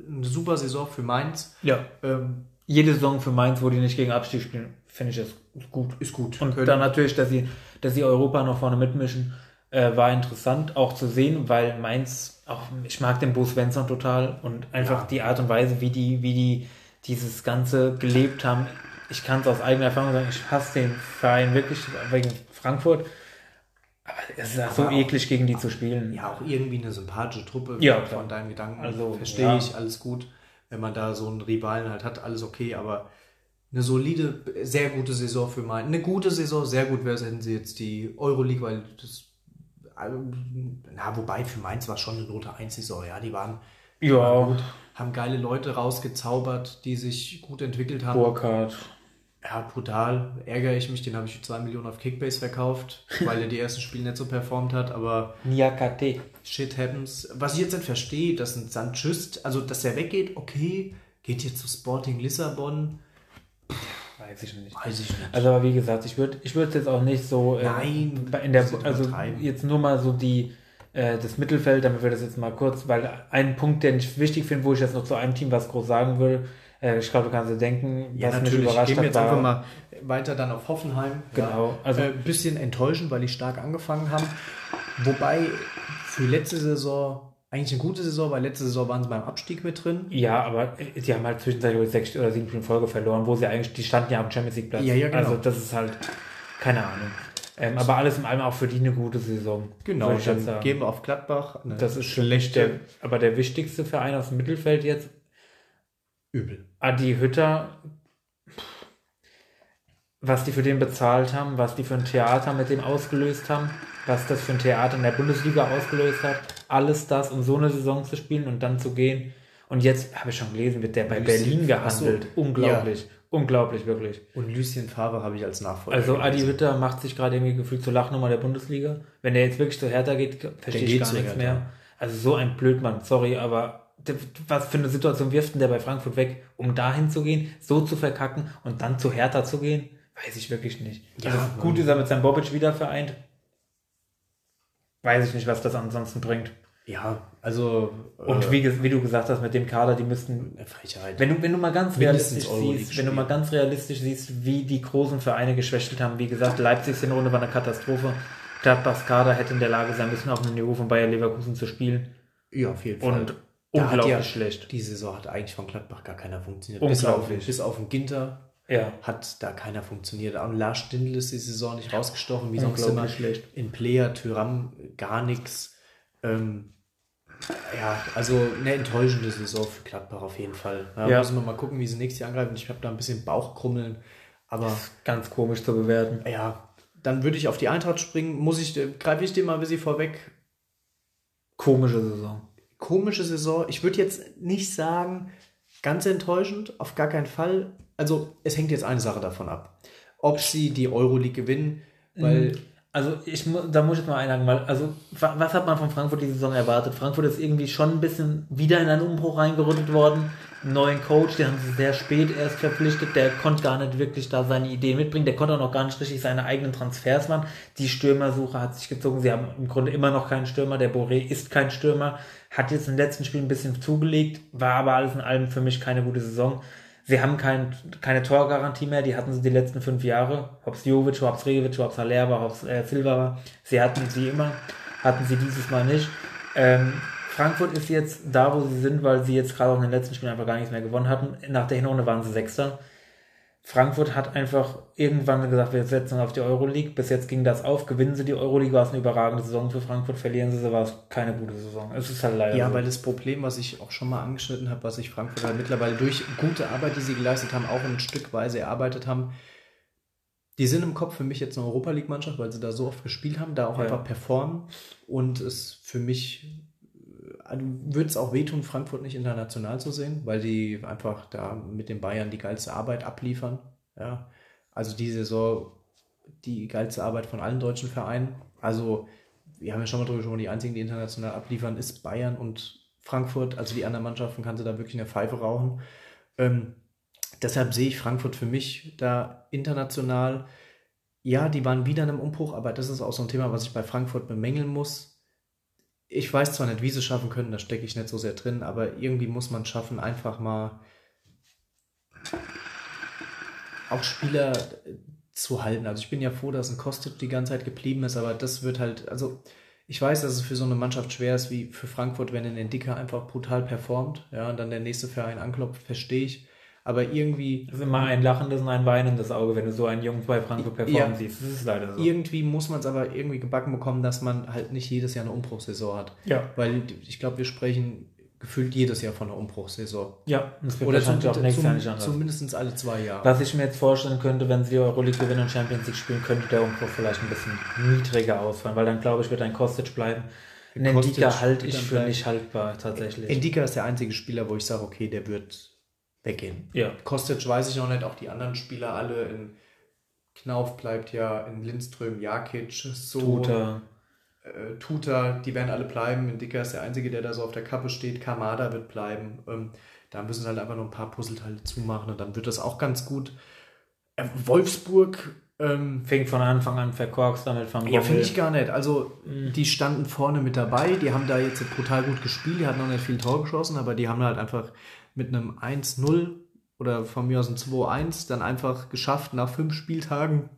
eine super Saison für Mainz. Ja. Ähm, Jede Saison für Mainz, wo die nicht gegen Abstieg spielen finde ich das gut. Ist gut. Und Können. dann natürlich, dass sie, dass sie Europa noch vorne mitmischen, äh, war interessant auch zu sehen, weil Mainz, auch ich mag den Bo Svensson total und einfach ja. die Art und Weise, wie die, wie die dieses Ganze gelebt haben, ich kann es aus eigener Erfahrung sagen, ich hasse den Verein wirklich wegen Frankfurt. Aber es ist so eklig, gegen die zu spielen. Ja, auch irgendwie eine sympathische Truppe Ja, von deinen Gedanken. Also, verstehe ja. ich, alles gut. Wenn man da so einen Rivalen halt hat, alles okay, aber eine solide, sehr gute Saison für Mainz. Eine gute Saison, sehr gut wäre es, hätten sie jetzt die Euroleague, weil das. ähm, Na, wobei für Mainz war schon eine Note 1 Saison, ja. Die waren, Ja, waren gut, haben geile Leute rausgezaubert, die sich gut entwickelt haben. Burkhardt. Ja, brutal. Ärgere ich mich, den habe ich für 2 Millionen auf Kickbase verkauft, *laughs* weil er die ersten Spiele nicht so performt hat, aber. Niakate. Shit happens. Was ich jetzt nicht verstehe, dass ein Sanchist, also dass er weggeht, okay, geht jetzt zu Sporting Lissabon, Weiß ich nicht. weiß ich nicht. Also aber wie gesagt, ich würde ich würde jetzt auch nicht so äh, Nein, in der also jetzt nur mal so die äh, das Mittelfeld, damit wir das jetzt mal kurz, weil ein Punkt, den ich wichtig finde, wo ich jetzt noch zu einem Team was groß sagen will, ich glaube, du kannst dir denken, ja, was mich natürlich. überrascht Gehen wir hat, jetzt war, einfach mal weiter dann auf Hoffenheim. Genau, Also also- ein bisschen enttäuschend, weil die stark angefangen haben. Wobei für letzte Saison eigentlich eine gute Saison, weil letzte Saison waren sie beim Abstieg mit drin. Ja, aber die haben halt zwischenzeitlich sechs oder sieben Spiele Folge verloren, wo sie eigentlich, die standen ja am Champions League Platz. Ja, ja, genau. Also das ist halt, keine Ahnung. Ähm, aber alles in allem auch für die eine gute Saison. Genau, ich dann sagen. gehen wir auf Gladbach. Eine Das ist schlechte der, aber der wichtigste Verein aus dem Mittelfeld jetzt, Übel. Adi Hütter, was die für den bezahlt haben, was die für ein Theater mit dem ausgelöst haben, was das für ein Theater in der Bundesliga ausgelöst hat, alles das, um so eine Saison zu spielen und dann zu gehen. Und jetzt habe ich schon gelesen, wird der bei Lucien- Berlin Ach so. gehandelt. Unglaublich. Unglaublich, wirklich. Und Lucien Favre habe ich als Nachfolger. Also Adi. Hütter macht sich gerade irgendwie gefühlt zur Lachnummer der Bundesliga. Wenn der jetzt wirklich zu Hertha geht, verstehe ich gar nichts mehr. Also so ein Blödmann, sorry, aber was für eine Situation wirft denn der bei Frankfurt weg, um dahin zu gehen, so zu verkacken und dann zu Hertha zu gehen? Weiß ich wirklich nicht. Ja, also gut ist er mit seinem Bobic wieder vereint. Weiß ich nicht, was das ansonsten bringt. Ja, also. Und äh, wie, wie du gesagt hast, mit dem Kader, die müssten Frechheit. wenn du, wenn du mal ganz realistisch siehst, wenn du mal ganz realistisch siehst, wie die großen Vereine geschwächelt haben, wie gesagt, Leipzigs Hinrunde war eine Katastrophe. Gladbachs Kader hätte in der Lage sein müssen, auf dem Niveau von Bayer Leverkusen zu spielen. ja, auf jeden Fall. Und unglaublich ja- schlecht. Die Saison hat eigentlich von Gladbach gar keiner funktioniert. Bis auf, bis auf den Ginter Ja. hat da keiner funktioniert. Auch Lars Stindl ist die Saison nicht rausgestochen, wie sonst immer. Schlecht. In Player, Tyram gar nichts. Ähm, ja, also eine enttäuschende Saison für Gladbach auf jeden Fall. Ja, Ja. Müssen wir mal gucken, wie sie nächstes Jahr angreifen. Ich habe da ein bisschen Bauchkrummeln. Aber Ganz komisch zu bewerten. ja, dann würde ich auf die Eintracht springen. Muss ich, äh, greife ich dir mal ein bisschen vorweg. Komische Saison. Komische Saison. Ich würde jetzt nicht sagen, ganz enttäuschend, auf gar keinen Fall. Also, es hängt jetzt eine Sache davon ab. Ob sie die Euroleague gewinnen, weil Also ich da muss ich jetzt mal einhaken, weil, also wa- was hat man von Frankfurt die Saison erwartet? Frankfurt ist irgendwie schon ein bisschen wieder in einen Umbruch reingerüttelt worden. Einen neuen Coach, den haben sie sehr spät erst verpflichtet, der konnte gar nicht wirklich da seine Ideen mitbringen, der konnte auch noch gar nicht richtig seine eigenen Transfers machen. Die Stürmersuche hat sich gezogen, sie haben im Grunde immer noch keinen Stürmer, der Boré ist kein Stürmer, hat jetzt im letzten Spiel ein bisschen zugelegt, war aber alles in allem für mich keine gute Saison. Sie haben kein, keine Torgarantie mehr, die hatten sie die letzten fünf Jahre. Ob's Jovic, ob's Regevic, ob's Haller ob's äh, Silva war. Sie hatten sie immer, hatten sie dieses Mal nicht. Ähm, Frankfurt ist jetzt da, wo sie sind, weil sie jetzt gerade auch in den letzten Spielen einfach gar nichts mehr gewonnen hatten. Nach der Hinrunde waren sie Sechster. Frankfurt hat einfach irgendwann gesagt, wir setzen auf die Euroleague. Bis jetzt ging das auf. Gewinnen sie die Euroleague, war es eine überragende Saison für Frankfurt. Verlieren sie sie, war es keine gute Saison. Es ist halt leider Ja, so. weil das Problem, was ich auch schon mal angeschnitten habe, was sich Frankfurt halt mittlerweile durch gute Arbeit, die sie geleistet haben, auch ein Stückweise erarbeitet haben, die sind im Kopf für mich jetzt eine Europa League-Mannschaft, weil sie da so oft gespielt haben, da auch Ja. einfach performen und es für mich also würde es auch wehtun, Frankfurt nicht international zu sehen, weil die einfach da mit den Bayern die geilste Arbeit abliefern. Ja, also die Saison die geilste Arbeit von allen deutschen Vereinen. Also wir haben ja schon mal drüber gesprochen, die einzigen, die international abliefern, ist Bayern und Frankfurt. Also die anderen Mannschaften kannst du da wirklich in der Pfeife rauchen. Ähm, deshalb sehe ich Frankfurt für mich da international. Ja, die waren wieder in einem Umbruch, aber das ist auch so ein Thema, was ich bei Frankfurt bemängeln muss. Ich weiß zwar nicht, wie sie schaffen können, da stecke ich nicht so sehr drin, aber irgendwie muss man schaffen, einfach mal auch Spieler zu halten. Also ich bin ja froh, dass ein Kostic die ganze Zeit geblieben ist, aber das wird halt, also ich weiß, dass es für so eine Mannschaft schwer ist wie für Frankfurt, wenn ein Dicker einfach brutal performt, ja, und dann der nächste Verein anklopft, verstehe ich. Aber irgendwie. Das ist immer ein lachendes und ein weinendes Auge, wenn du so einen Jungen bei Frankfurt performen Ja. siehst. Das ist leider so. Irgendwie muss man es aber irgendwie gebacken bekommen, dass man halt nicht jedes Jahr eine Umbruchssaison hat. Ja. Weil ich glaube, wir sprechen gefühlt jedes Jahr von einer Umbruchssaison. Ja, das wird Oder wahrscheinlich auch zum, nächstes Jahr nicht anders. zumindest alle zwei Jahre. Was ich mir jetzt vorstellen könnte, wenn sie die Euroleague gewinnen und Champions League spielen, könnte der Umbruch vielleicht ein bisschen niedriger ausfallen, weil dann glaube ich, wird ein Kostic bleiben. Kostic Endika halte ich für bleiben. nicht haltbar, tatsächlich. Endika ist der einzige Spieler, wo ich sage, okay, der wird weggehen. ja. Kostic weiß ich noch nicht, auch die anderen Spieler alle in Knauf bleibt ja, in Lindström, Jakic, so, Tuta. äh, Tuta, die werden alle bleiben. Dicker ist der Einzige, der da so auf der Kappe steht. Kamada wird bleiben. Ähm, da müssen sie halt einfach noch ein paar Puzzleteile zumachen und dann wird das auch ganz gut. Äh, Wolfsburg, ähm, Fing von Anfang an verkorkst damit Van ja, finde ich gar nicht. Also, die standen vorne mit dabei. Die haben da jetzt brutal gut gespielt. Die hatten noch nicht viel Tor geschossen, aber die haben halt einfach mit einem 1-0 oder von mir aus ein 2-1 dann einfach geschafft, nach fünf Spieltagen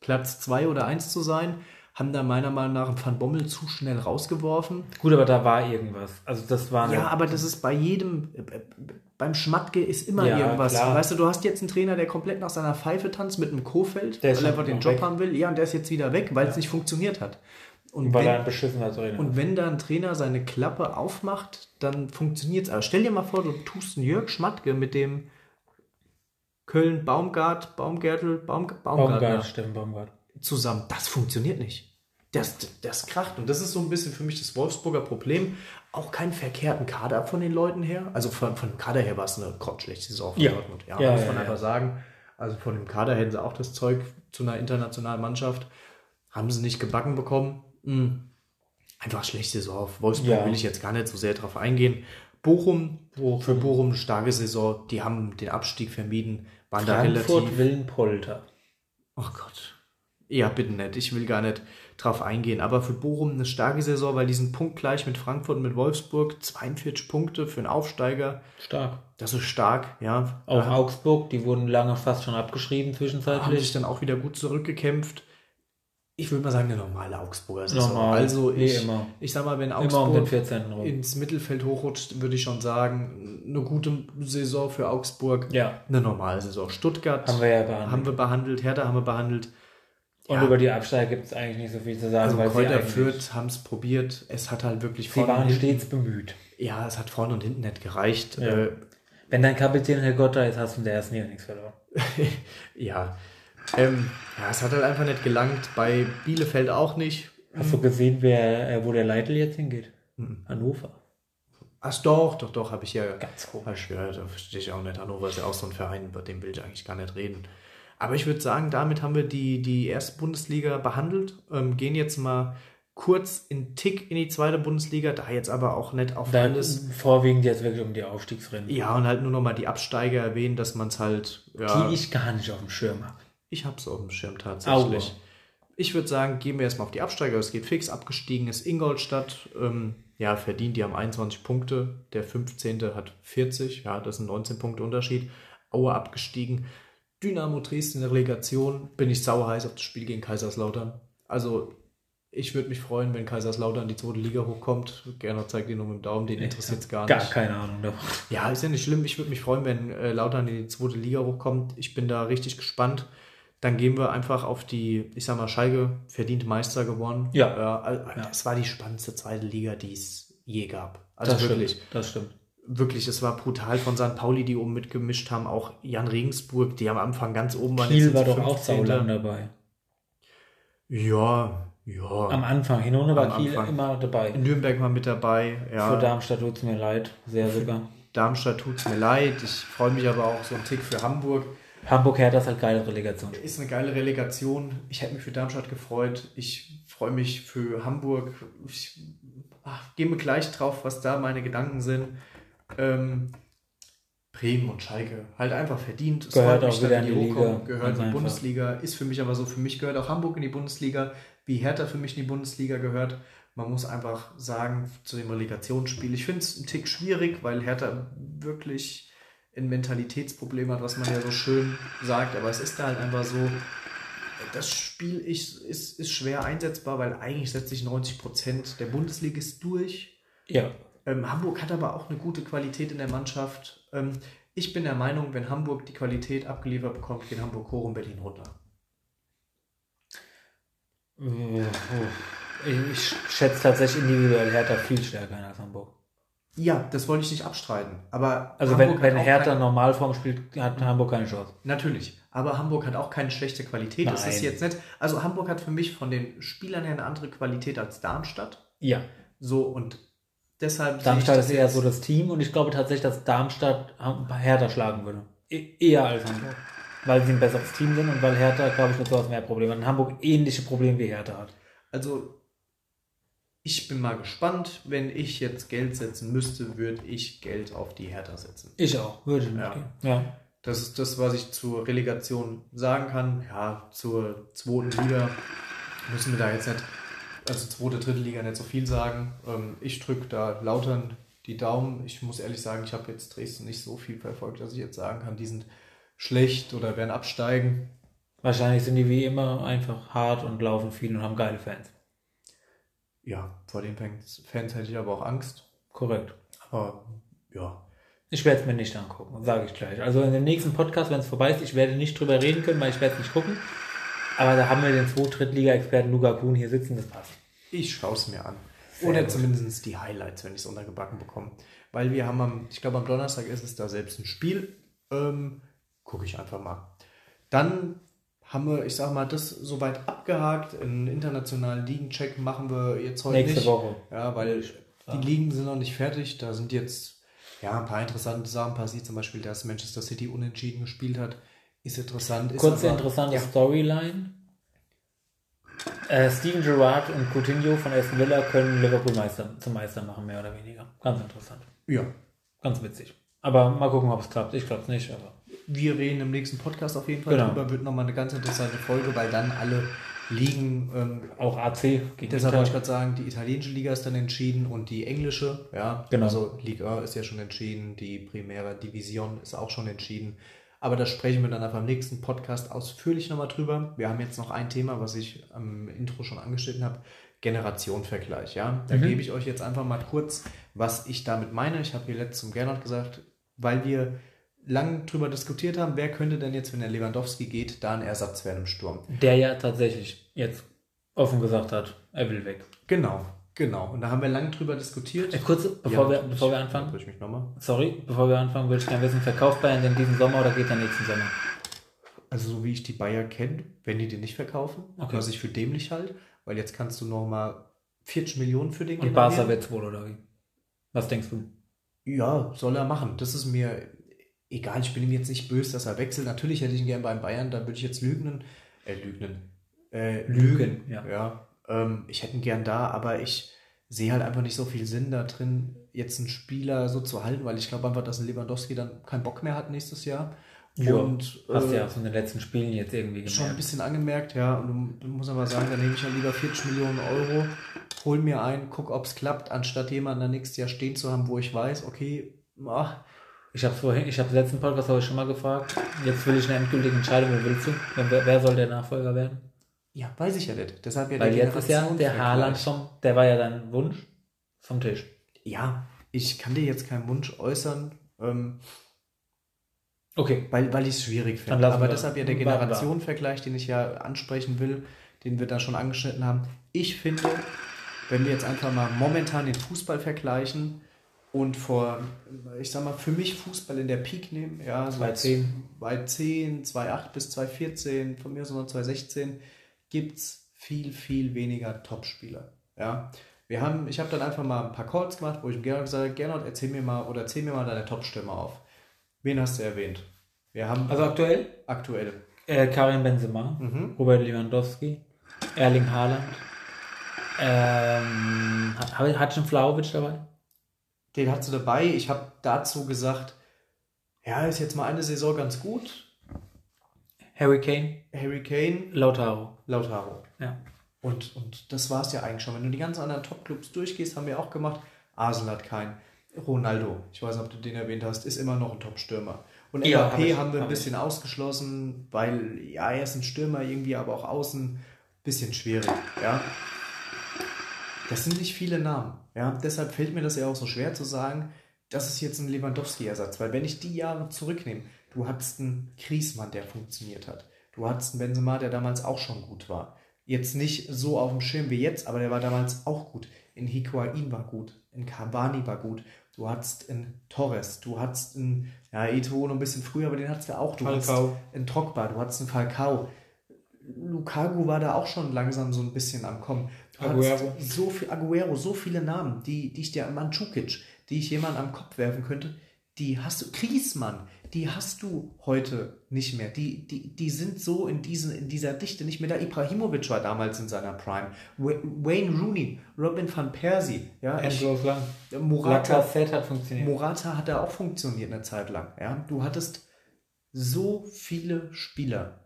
Platz 2 oder 1 zu sein. Haben da meiner Meinung nach Van Bommel zu schnell rausgeworfen. Gut, aber da war irgendwas. Also das war Ja, aber das ist bei jedem, äh, äh, beim Schmatke ist immer Ja, irgendwas. klar. Weißt du, du hast jetzt einen Trainer, der komplett nach seiner Pfeife tanzt mit einem Kofeld, Der weil er einfach den Job weg. haben will. Ja, und der ist jetzt wieder weg, weil es nicht funktioniert hat. Und weil wenn, er ein beschissener Trainer und wenn da ein Trainer seine Klappe aufmacht, dann funktioniert es. Aber stell dir mal vor, du tust einen Jörg Schmatke mit dem Köln Baumgart, Baumgärtel, Baum, Baumgartner Baumgart, Steffen Baumgart. zusammen. Das funktioniert nicht. Das, das kracht. Und das ist so ein bisschen für mich das Wolfsburger Problem. Auch keinen verkehrten Kader von den Leuten her. Also von, von dem Kader her war es eine grottenschlechte Saison von Ja. Dortmund. Ja, Ja, muss man ja. einfach sagen. Also von dem Kader hätten sie auch das Zeug zu einer internationalen Mannschaft. Haben sie nicht gebacken bekommen. Hm. Einfach schlechte Saison. Auf Wolfsburg Ja. will ich jetzt gar nicht so sehr drauf eingehen. Bochum, für Bochum eine starke Saison. Die haben den Abstieg vermieden. Waren da relativ Frankfurt Willenpolter. Oh Gott. Ja, bitte nicht. Ich will gar nicht drauf eingehen. Aber für Bochum eine starke Saison, weil die sind punktgleich mit Frankfurt und mit Wolfsburg. 42 Punkte für einen Aufsteiger. Stark. Das ist stark, ja. Auch Da Augsburg, die wurden lange fast schon abgeschrieben haben sich zwischenzeitlich. dann auch wieder gut zurückgekämpft. Ich würde mal sagen, eine normale Augsburger Saison. Normal. Also Wie ich, immer. ich sag mal, wenn um Augsburg 14. rum. ins Mittelfeld hochrutscht, würde ich schon sagen, eine gute Saison für Augsburg. Ja, Eine normale Saison. Stuttgart haben wir ja behandelt. haben wir behandelt, Hertha haben wir behandelt. Und Ja. über die Absteiger gibt es eigentlich nicht so viel zu sagen, Also weil sie, Kräuter Fürth haben es probiert. Es hat halt wirklich sie vorne waren und hinten, stets bemüht. Ja, es hat vorne und hinten nicht gereicht. Ja. Äh, Wenn dein Kapitän Herr Gotter ist, hast du in der ersten Liga nichts verloren. *laughs* ja. Ähm, ja, es hat halt einfach nicht gelangt. Bei Bielefeld auch nicht. Hast du gesehen, wer, äh, wo der Leitl jetzt hingeht? Mhm. Hannover. Ach doch, doch, doch, habe ich ja. Ganz komisch. Ja, da verstehe ich auch nicht. Hannover ist ja auch so ein Verein, bei dem will ich eigentlich gar nicht reden. Aber ich würde sagen, damit haben wir die, die erste Bundesliga behandelt. Ähm, gehen jetzt mal kurz in Tick in die zweite Bundesliga, da jetzt aber auch nicht auf Da alles. vorwiegend jetzt wirklich um die Aufstiegsrennen. Ja, und halt nur noch mal die Absteiger erwähnen, dass man es halt. Ja, Die ich gar nicht auf dem Schirm habe. Ich habe es auf dem Schirm tatsächlich. Aua. Ich würde sagen, gehen wir erstmal auf die Absteiger. Es geht fix. Abgestiegen ist Ingolstadt. Ähm, ja, verdient. Die haben 21 Punkte. Der 15. hat 40. Ja, das sind 19 Punkte Unterschied. Aue abgestiegen. Dynamo Dresden in der Relegation. Bin ich sauer heiß auf das Spiel gegen Kaiserslautern. Also, ich würde mich freuen, wenn Kaiserslautern in die zweite Liga hochkommt. Gerne zeigt ihr nur mit dem Daumen. Den interessiert es gar nicht. Gar keine Ahnung davon. Ja, ist ja nicht schlimm. Ich würde mich freuen, wenn äh, Lautern in die zweite Liga hochkommt. Ich bin da richtig gespannt. Dann gehen wir einfach auf die, ich sag mal, Schalke verdient Meister geworden. Ja. Äh, äh, Es war die spannendste zweite Liga, die es je gab. Also Das wirklich, stimmt. Das stimmt. wirklich, es war brutal von St. Pauli, die oben mitgemischt haben. Auch Jan Regensburg, die am Anfang ganz oben waren. Kiel war doch sie auch 15.. saulang dabei. Ja, ja. Am Anfang. Hinunter war Kiel Anfang. immer dabei. Nürnberg war mit dabei. Ja. Für Darmstadt tut es mir leid. Sehr sogar. Darmstadt tut es mir leid. Ich freue mich aber auch so einen Tick für Hamburg. Hamburg hat das halt geile Relegation. Ist eine geile Relegation. Ich hätte mich für Darmstadt gefreut. Ich freue mich für Hamburg. Ich ach, gehe mir gleich drauf, was da meine Gedanken sind. Ähm, Bremen und Schalke halt einfach verdient. Es Gehört auch wieder in die. Liga. Gehört in die. Bundesliga. Ist für mich aber so. Für mich gehört auch Hamburg in die Bundesliga, wie Hertha für mich in die Bundesliga gehört. Man muss einfach sagen, zu dem Relegationsspiel, ich finde es ein Tick schwierig, weil Hertha wirklich ein Mentalitätsproblem hat, was man ja so schön sagt, aber es ist da halt einfach so, das Spiel ist, ist, ist schwer einsetzbar, weil eigentlich setzt sich 90 Prozent der Bundesliga ist durch. Ja. Ähm, Hamburg hat aber auch eine gute Qualität in der Mannschaft. Ähm, Ich bin der Meinung, wenn Hamburg die Qualität abgeliefert bekommt, gehen Hamburg hoch und Berlin runter. Ich schätze tatsächlich individuell Hertha viel stärker als Hamburg. Ja, das wollte ich nicht abstreiten. Aber Also Hamburg wenn, wenn Hertha kein- Normalform spielt, hat Hamburg keine Chance. Natürlich. Aber Hamburg hat auch keine schlechte Qualität. Das ist Nein. jetzt nicht. Also Hamburg hat für mich von den Spielern her eine andere Qualität als Darmstadt. Ja. So und deshalb. Darmstadt ist eher so das Team und ich glaube tatsächlich, dass Darmstadt Hertha schlagen würde. E eher als Hamburg. Weil sie ein besseres Team sind und weil Hertha, glaube ich, mit sowas mehr Probleme hat. Und Hamburg ähnliche Probleme wie Hertha hat. Also, ich bin mal gespannt. Wenn ich jetzt Geld setzen müsste, würde ich Geld auf die Hertha setzen. Ich auch, würde ich Ja. Ja. Das ist das, was ich zur Relegation sagen kann. Ja, zur zweiten Liga müssen wir da jetzt nicht, also zweite, dritte Liga nicht so viel sagen. Ähm, ich drücke da Lautern die Daumen. Ich muss ehrlich sagen, ich habe jetzt Dresden nicht so viel verfolgt, dass ich jetzt sagen kann, die sind schlecht oder werden absteigen. Wahrscheinlich sind die wie immer einfach hart und laufen viel und haben geile Fans. Ja, vor den Fans, Fans hätte ich aber auch Angst. Korrekt. Aber ja, Ich werde es mir nicht angucken, sage ich gleich. Also in dem nächsten Podcast, wenn es vorbei ist, ich werde nicht drüber reden können, weil ich werde es nicht gucken. Aber da haben wir den zwei Drittliga-Experten Luca Kuhn hier sitzen, das passt. Ich schaue es mir an. Sehr Oder gut. zumindest die Highlights, wenn ich es untergebacken bekomme. Weil wir haben am, ich glaube am Donnerstag ist es da selbst ein Spiel. Ähm, Gucke ich einfach mal. Dann haben wir, ich sag mal, das soweit abgehakt. Einen internationalen Ligencheck machen wir jetzt heute Nächste nicht. Woche. Ja, weil die Ligen sind noch nicht fertig. Da sind jetzt ja ein paar interessante Sachen passiert. Zum Beispiel, dass Manchester City unentschieden gespielt hat. Ist interessant. Ist Kurze aber- interessante Ja. Storyline. Äh, Steven Gerrard und Coutinho von Aston Villa können Liverpool Meister, zum Meister machen, mehr oder weniger. Ganz interessant. Ja, Ganz witzig. Aber mal gucken, ob es klappt. Ich glaube es nicht, aber. Wir reden im nächsten Podcast auf jeden Fall Genau. drüber. Wird nochmal eine ganz interessante Folge, weil dann alle Ligen, ähm, Auch AC gegen deshalb wollte ich gerade sagen, die italienische Liga ist dann entschieden und die englische, ja. Genau. Also Liga ist ja schon entschieden, die Primera Division ist auch schon entschieden. Aber da sprechen wir dann einfach im nächsten Podcast ausführlich nochmal drüber. Wir haben jetzt noch ein Thema, was ich am Intro schon angeschnitten habe. Generationenvergleich, ja. Da Mhm. gebe ich euch jetzt einfach mal kurz, was ich damit meine. Ich habe hier letztens zum Gernot gesagt, weil wir lang drüber diskutiert haben, wer könnte denn jetzt, wenn der Lewandowski geht, da ein Ersatz werden im Sturm. Der ja tatsächlich jetzt offen gesagt hat, er will weg. Genau, genau. Und da haben wir lang drüber diskutiert. Äh, kurz, bevor, wir, natürlich. bevor wir anfangen, Unterbrich mich nochmal. sorry, bevor wir anfangen, würde ich gerne wissen, verkauft Bayern denn diesen Sommer oder geht er nächsten Sommer? Also so wie ich die Bayer kenne, wenn die den nicht verkaufen, Okay. was ich für dämlich halt, weil jetzt kannst du nochmal 40 Millionen für den Und Barca wird's wohl, oder wie? Was denkst du? Ja, soll er machen. Das ist mir egal. Ich bin ihm jetzt nicht böse, dass er wechselt. Natürlich hätte ich ihn gern beim Bayern, da würde ich jetzt lügen. Äh, lügnen. Äh, Lügen, ja. ja. Ähm, ich hätte ihn gern da, aber ich sehe halt einfach nicht so viel Sinn da drin, jetzt einen Spieler so zu halten, weil ich glaube einfach, dass ein Lewandowski dann keinen Bock mehr hat nächstes Jahr. Ja, Und Hast du äh, ja von den letzten Spielen jetzt irgendwie schon ein gemerkt. bisschen angemerkt, ja. Und du, du musst aber sagen, dann nehme ich ja lieber 40 Millionen Euro, hol mir ein, guck, ob es klappt, anstatt jemanden dann nächstes Jahr stehen zu haben, wo ich weiß, okay, ach, Ich habe vorhin, ich habe letzten Podcast habe ich schon mal gefragt. Jetzt will ich eine endgültige Entscheidung. Wer willst du? Wer, wer soll der Nachfolger werden? ja, weiß ich ja nicht. Deshalb ja Weil jetzt ist ja der. Haaland vom, der war ja dein Wunsch vom Tisch. Ja, ich kann dir jetzt keinen Wunsch äußern, ähm, Okay. weil, weil ich es schwierig finde. Aber deshalb ja der. Generationenvergleich, den ich ja ansprechen will, den wir da schon angeschnitten haben. Ich finde, wenn wir jetzt einfach mal momentan den Fußball vergleichen und vor, ich sag mal, für mich Fußball in der Peak nehmen, ja, so 2010. 2010, 2008 bis 2014, von mir aus noch 2016, gibt es viel, viel weniger Topspieler. Ja. Wir haben, ich habe dann einfach mal ein paar Calls gemacht, wo ich dem Gernot gesagt habe, Gernot, erzähl mir mal oder erzähl mir mal deine Top-Stürmer auf. Wen hast du erwähnt? Wir haben Also aktuell aktuell. äh, Karim Benzema, Mhm. Robert Lewandowski, Erling Haaland. Ähm, hat, hat schon Flauwitsch dabei? Den hast du dabei. Ich habe dazu gesagt, ja, ist jetzt mal eine Saison ganz gut. Harry Kane, Harry Kane, Lautaro. Lautaro. Ja. Und, und das war es ja eigentlich schon. Wenn du die ganzen anderen Top-Clubs durchgehst, haben wir auch gemacht. Arsenal hat keinen. Ronaldo, ich weiß nicht, ob du den erwähnt hast, ist immer noch ein Top-Stürmer. Und Ja, hab ich, haben wir ein bisschen ausgeschlossen, weil, ja, er ist ein Stürmer irgendwie, aber auch außen bisschen schwierig, ja. Das sind nicht viele Namen, ja. Deshalb fällt mir das ja auch so schwer zu sagen, das ist jetzt ein Lewandowski-Ersatz, weil wenn ich die Jahre zurücknehme, du hattest einen Kriesmann, der funktioniert hat. Du hattest einen Benzema, der damals auch schon gut war. Jetzt nicht so auf dem Schirm wie jetzt, aber der war damals auch gut. In Higuain war gut, in Cavani war gut. Du hattest in Torres, du hattest in, ja, Eto'o noch ein bisschen früher, aber den hattest du auch. Du Falcao. hattest in Drogba, du hattest in Falcao. Lukaku war da auch schon langsam so ein bisschen am Kommen. Du Aguero. so viel, Aguero, so viele Namen, die, die ich dir, Mandzukic, die ich jemand am Kopf werfen könnte, die hast du, Griezmann, die hast du heute nicht mehr. Die, die, die sind so in, diesen, in dieser Dichte nicht mehr da. Ibrahimovic war damals in seiner Prime. Wa- Wayne Rooney, Robin van Persie, ja, ich, Lang. Morata, Lacazette hat funktioniert. Morata hat da auch funktioniert eine Zeit lang. Ja? Du hattest so viele Spieler,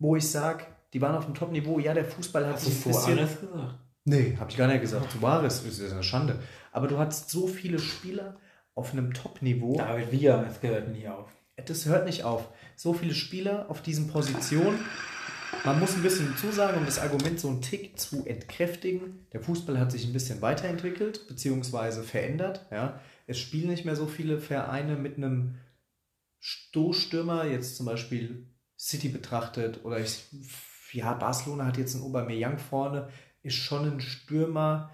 wo ich sage, die waren auf dem Top-Niveau. Ja, der Fußball hat Hast du sich ein bisschen... Suarez gesagt? Nee, habe ich gar nicht gesagt. Suarez ist ist eine Schande. Aber du hattest so viele Spieler auf einem Top-Niveau. David Villa, es gehört nie auf. Das hört nicht auf. So viele Spieler auf diesen Positionen. Man muss ein bisschen zusagen, um das Argument so einen Tick zu entkräftigen. Der Fußball hat sich ein bisschen weiterentwickelt, beziehungsweise verändert. Ja. Es spielen nicht mehr so viele Vereine mit einem Stoßstürmer, jetzt zum Beispiel City betrachtet, oder ich, ja, Barcelona hat jetzt einen Aubameyang vorne, ist schon ein Stürmer,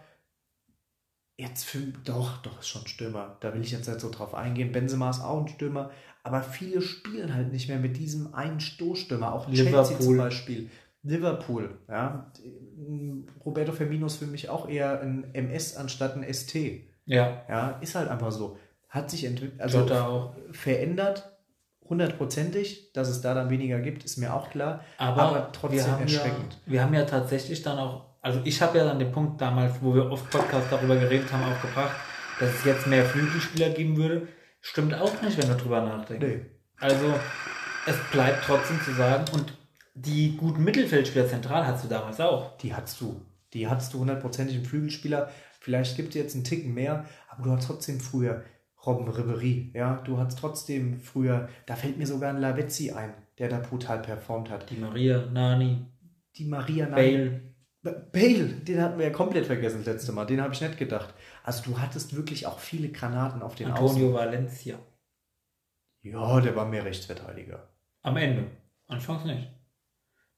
jetzt für, doch, doch, ist schon ein Stürmer, da will ich jetzt nicht so drauf eingehen, Benzema ist auch ein Stürmer, aber viele spielen halt nicht mehr mit diesem einen Stoßstürmer, auch Chelsea Liverpool. zum Beispiel. Liverpool, ja. Roberto Firmino ist für mich auch eher ein MS anstatt ein ST. Ja, Ja, ist halt einfach so. Hat sich entwickelt, also auch. verändert, hundertprozentig, dass es da dann weniger gibt, ist mir auch klar. Aber, Aber trotzdem wir haben erschreckend. Ja, wir haben ja tatsächlich dann auch, also ich habe ja dann den Punkt damals, wo wir oft Podcast darüber geredet haben, auch gebracht, dass es jetzt mehr Flügelspieler geben würde. Stimmt auch nicht, wenn wir drüber nachdenken. Nee. Also es bleibt trotzdem zu sagen, und die guten Mittelfeldspieler zentral hast du damals auch. Die hattest du. Die hattest du hundertprozentig im Flügelspieler. Vielleicht gibt es jetzt einen Ticken mehr, aber du hattest trotzdem früher Robben Ribery. Ja, du hattest trotzdem früher, da fällt mir sogar ein Lavezzi ein, der da brutal performt hat. Die Maria, Nani, Die Maria Bale. B- Bale, den hatten wir ja komplett vergessen das letzte Mal. Den habe ich nicht gedacht. Also du hattest wirklich auch viele Granaten auf den Antonio Valencia. Außen. Ja, der war mehr Rechtsverteidiger. Am Ende. Anfangs nicht.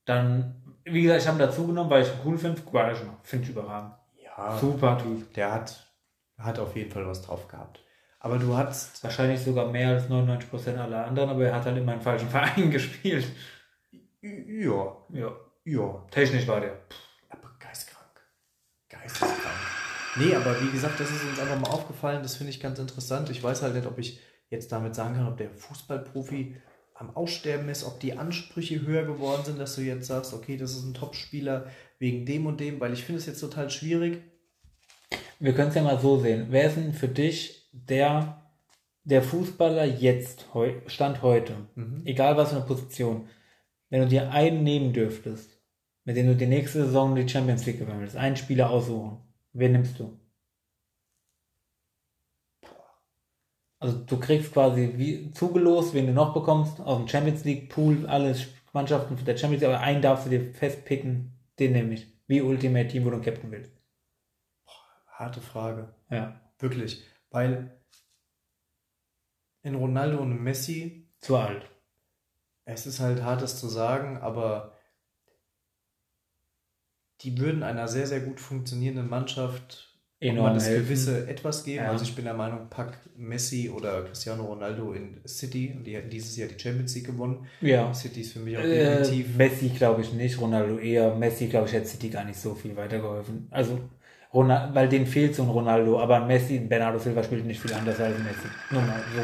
Dann, wie gesagt, ich habe ihn dazu genommen, weil ich ihn cool finde. Schon. Finde ich überragend. Ja, Super Typ. der hat, hat auf jeden Fall was drauf gehabt. Aber du hattest, Wahrscheinlich sogar mehr als 99% aller anderen, aber er hat halt immer im falschen *laughs* Verein gespielt. ja, Ja. ja, Technisch war der. aber geistkrank. Geisteskrank. Nee, aber wie gesagt, das ist uns einfach mal aufgefallen. Das finde ich ganz interessant. Ich weiß halt nicht, ob ich jetzt damit sagen kann, ob der Fußballprofi am Aussterben ist, ob die Ansprüche höher geworden sind, dass du jetzt sagst, okay, das ist ein Top-Spieler wegen dem und dem, weil ich finde es jetzt total schwierig. Wir können es ja mal so sehen. Wer ist denn für dich der, der Fußballer jetzt, heu, Stand heute, egal was für eine Position, wenn du dir einen nehmen dürftest, mit dem du die nächste Saison die Champions League gewinnen willst, einen Spieler aussuchen, wen nimmst du? Also du kriegst quasi wie zugelost, wen du noch bekommst, aus dem Champions League Pool, alle Mannschaften der Champions League, aber einen darfst du dir festpicken, den nehme ich. Wie Ultimate Team, wo du Captain willst. Harte Frage. Ja. Wirklich. Weil in Ronaldo und Messi, Zu alt. es ist halt hart, das zu sagen, aber die würden einer sehr, sehr gut funktionierenden Mannschaft Enorm das helfen. gewisse etwas geben. Ja. Also ich bin der Meinung, pack Messi oder Cristiano Ronaldo in City und die hätten dieses Jahr die Champions League gewonnen. Ja. City ist für mich auch Äh, definitiv. Messi glaube ich nicht, Ronaldo eher. Messi glaube ich hätte City gar nicht so viel weitergeholfen. Also, Ronaldo, weil denen fehlt so ein Ronaldo, aber Messi, Bernardo Silva spielt nicht viel anders als Messi. Nur mal so.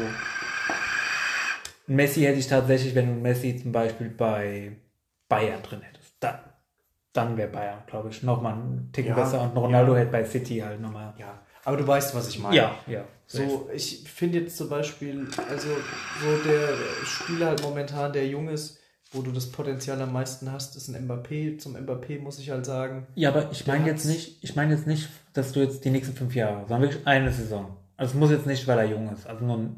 Messi hätte ich tatsächlich, wenn du Messi zum Beispiel bei Bayern drin hättest, dann, dann wäre Bayern, glaube ich, nochmal ein Ticken Ja, besser und Ronaldo ja. hätte bei City halt nochmal. ja, aber du weißt, was ich meine. Ja, ja. So, ich finde jetzt zum Beispiel, also so der Spieler halt momentan, der jung ist, wo du das Potenzial am meisten hast, ist ein Mbappé. Zum Mbappé muss ich halt sagen, Ja, aber ich meine jetzt nicht, ich meine jetzt nicht, dass du jetzt die nächsten fünf Jahre, sondern wirklich eine Saison. Also es muss jetzt nicht, weil er jung ist, also nur,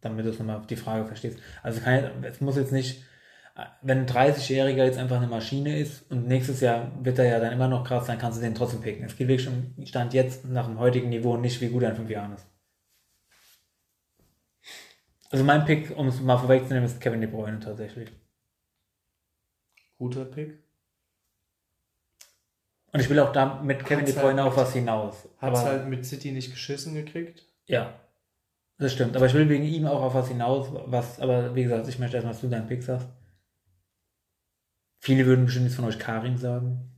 damit du es nochmal die Frage verstehst. Also kann, es muss jetzt nicht, wenn ein 30-Jähriger jetzt einfach eine Maschine ist und nächstes Jahr wird er ja dann immer noch krass, dann kannst du den trotzdem picken. Es geht wirklich um Stand jetzt nach dem heutigen Niveau nicht, wie gut er in fünf Jahren ist. Also mein Pick, um es mal vorwegzunehmen, ist Kevin De Bruyne tatsächlich. Guter Pick. Und ich will auch da mit Kevin De Bruyne halt auf was hinaus. Hat es halt mit City nicht geschissen gekriegt. Ja, das stimmt. Aber ich will wegen ihm auch auf was hinaus, was, aber wie gesagt, ich möchte erstmal, dass du deinen Pick sagst. Viele würden bestimmt jetzt von euch Karim sagen.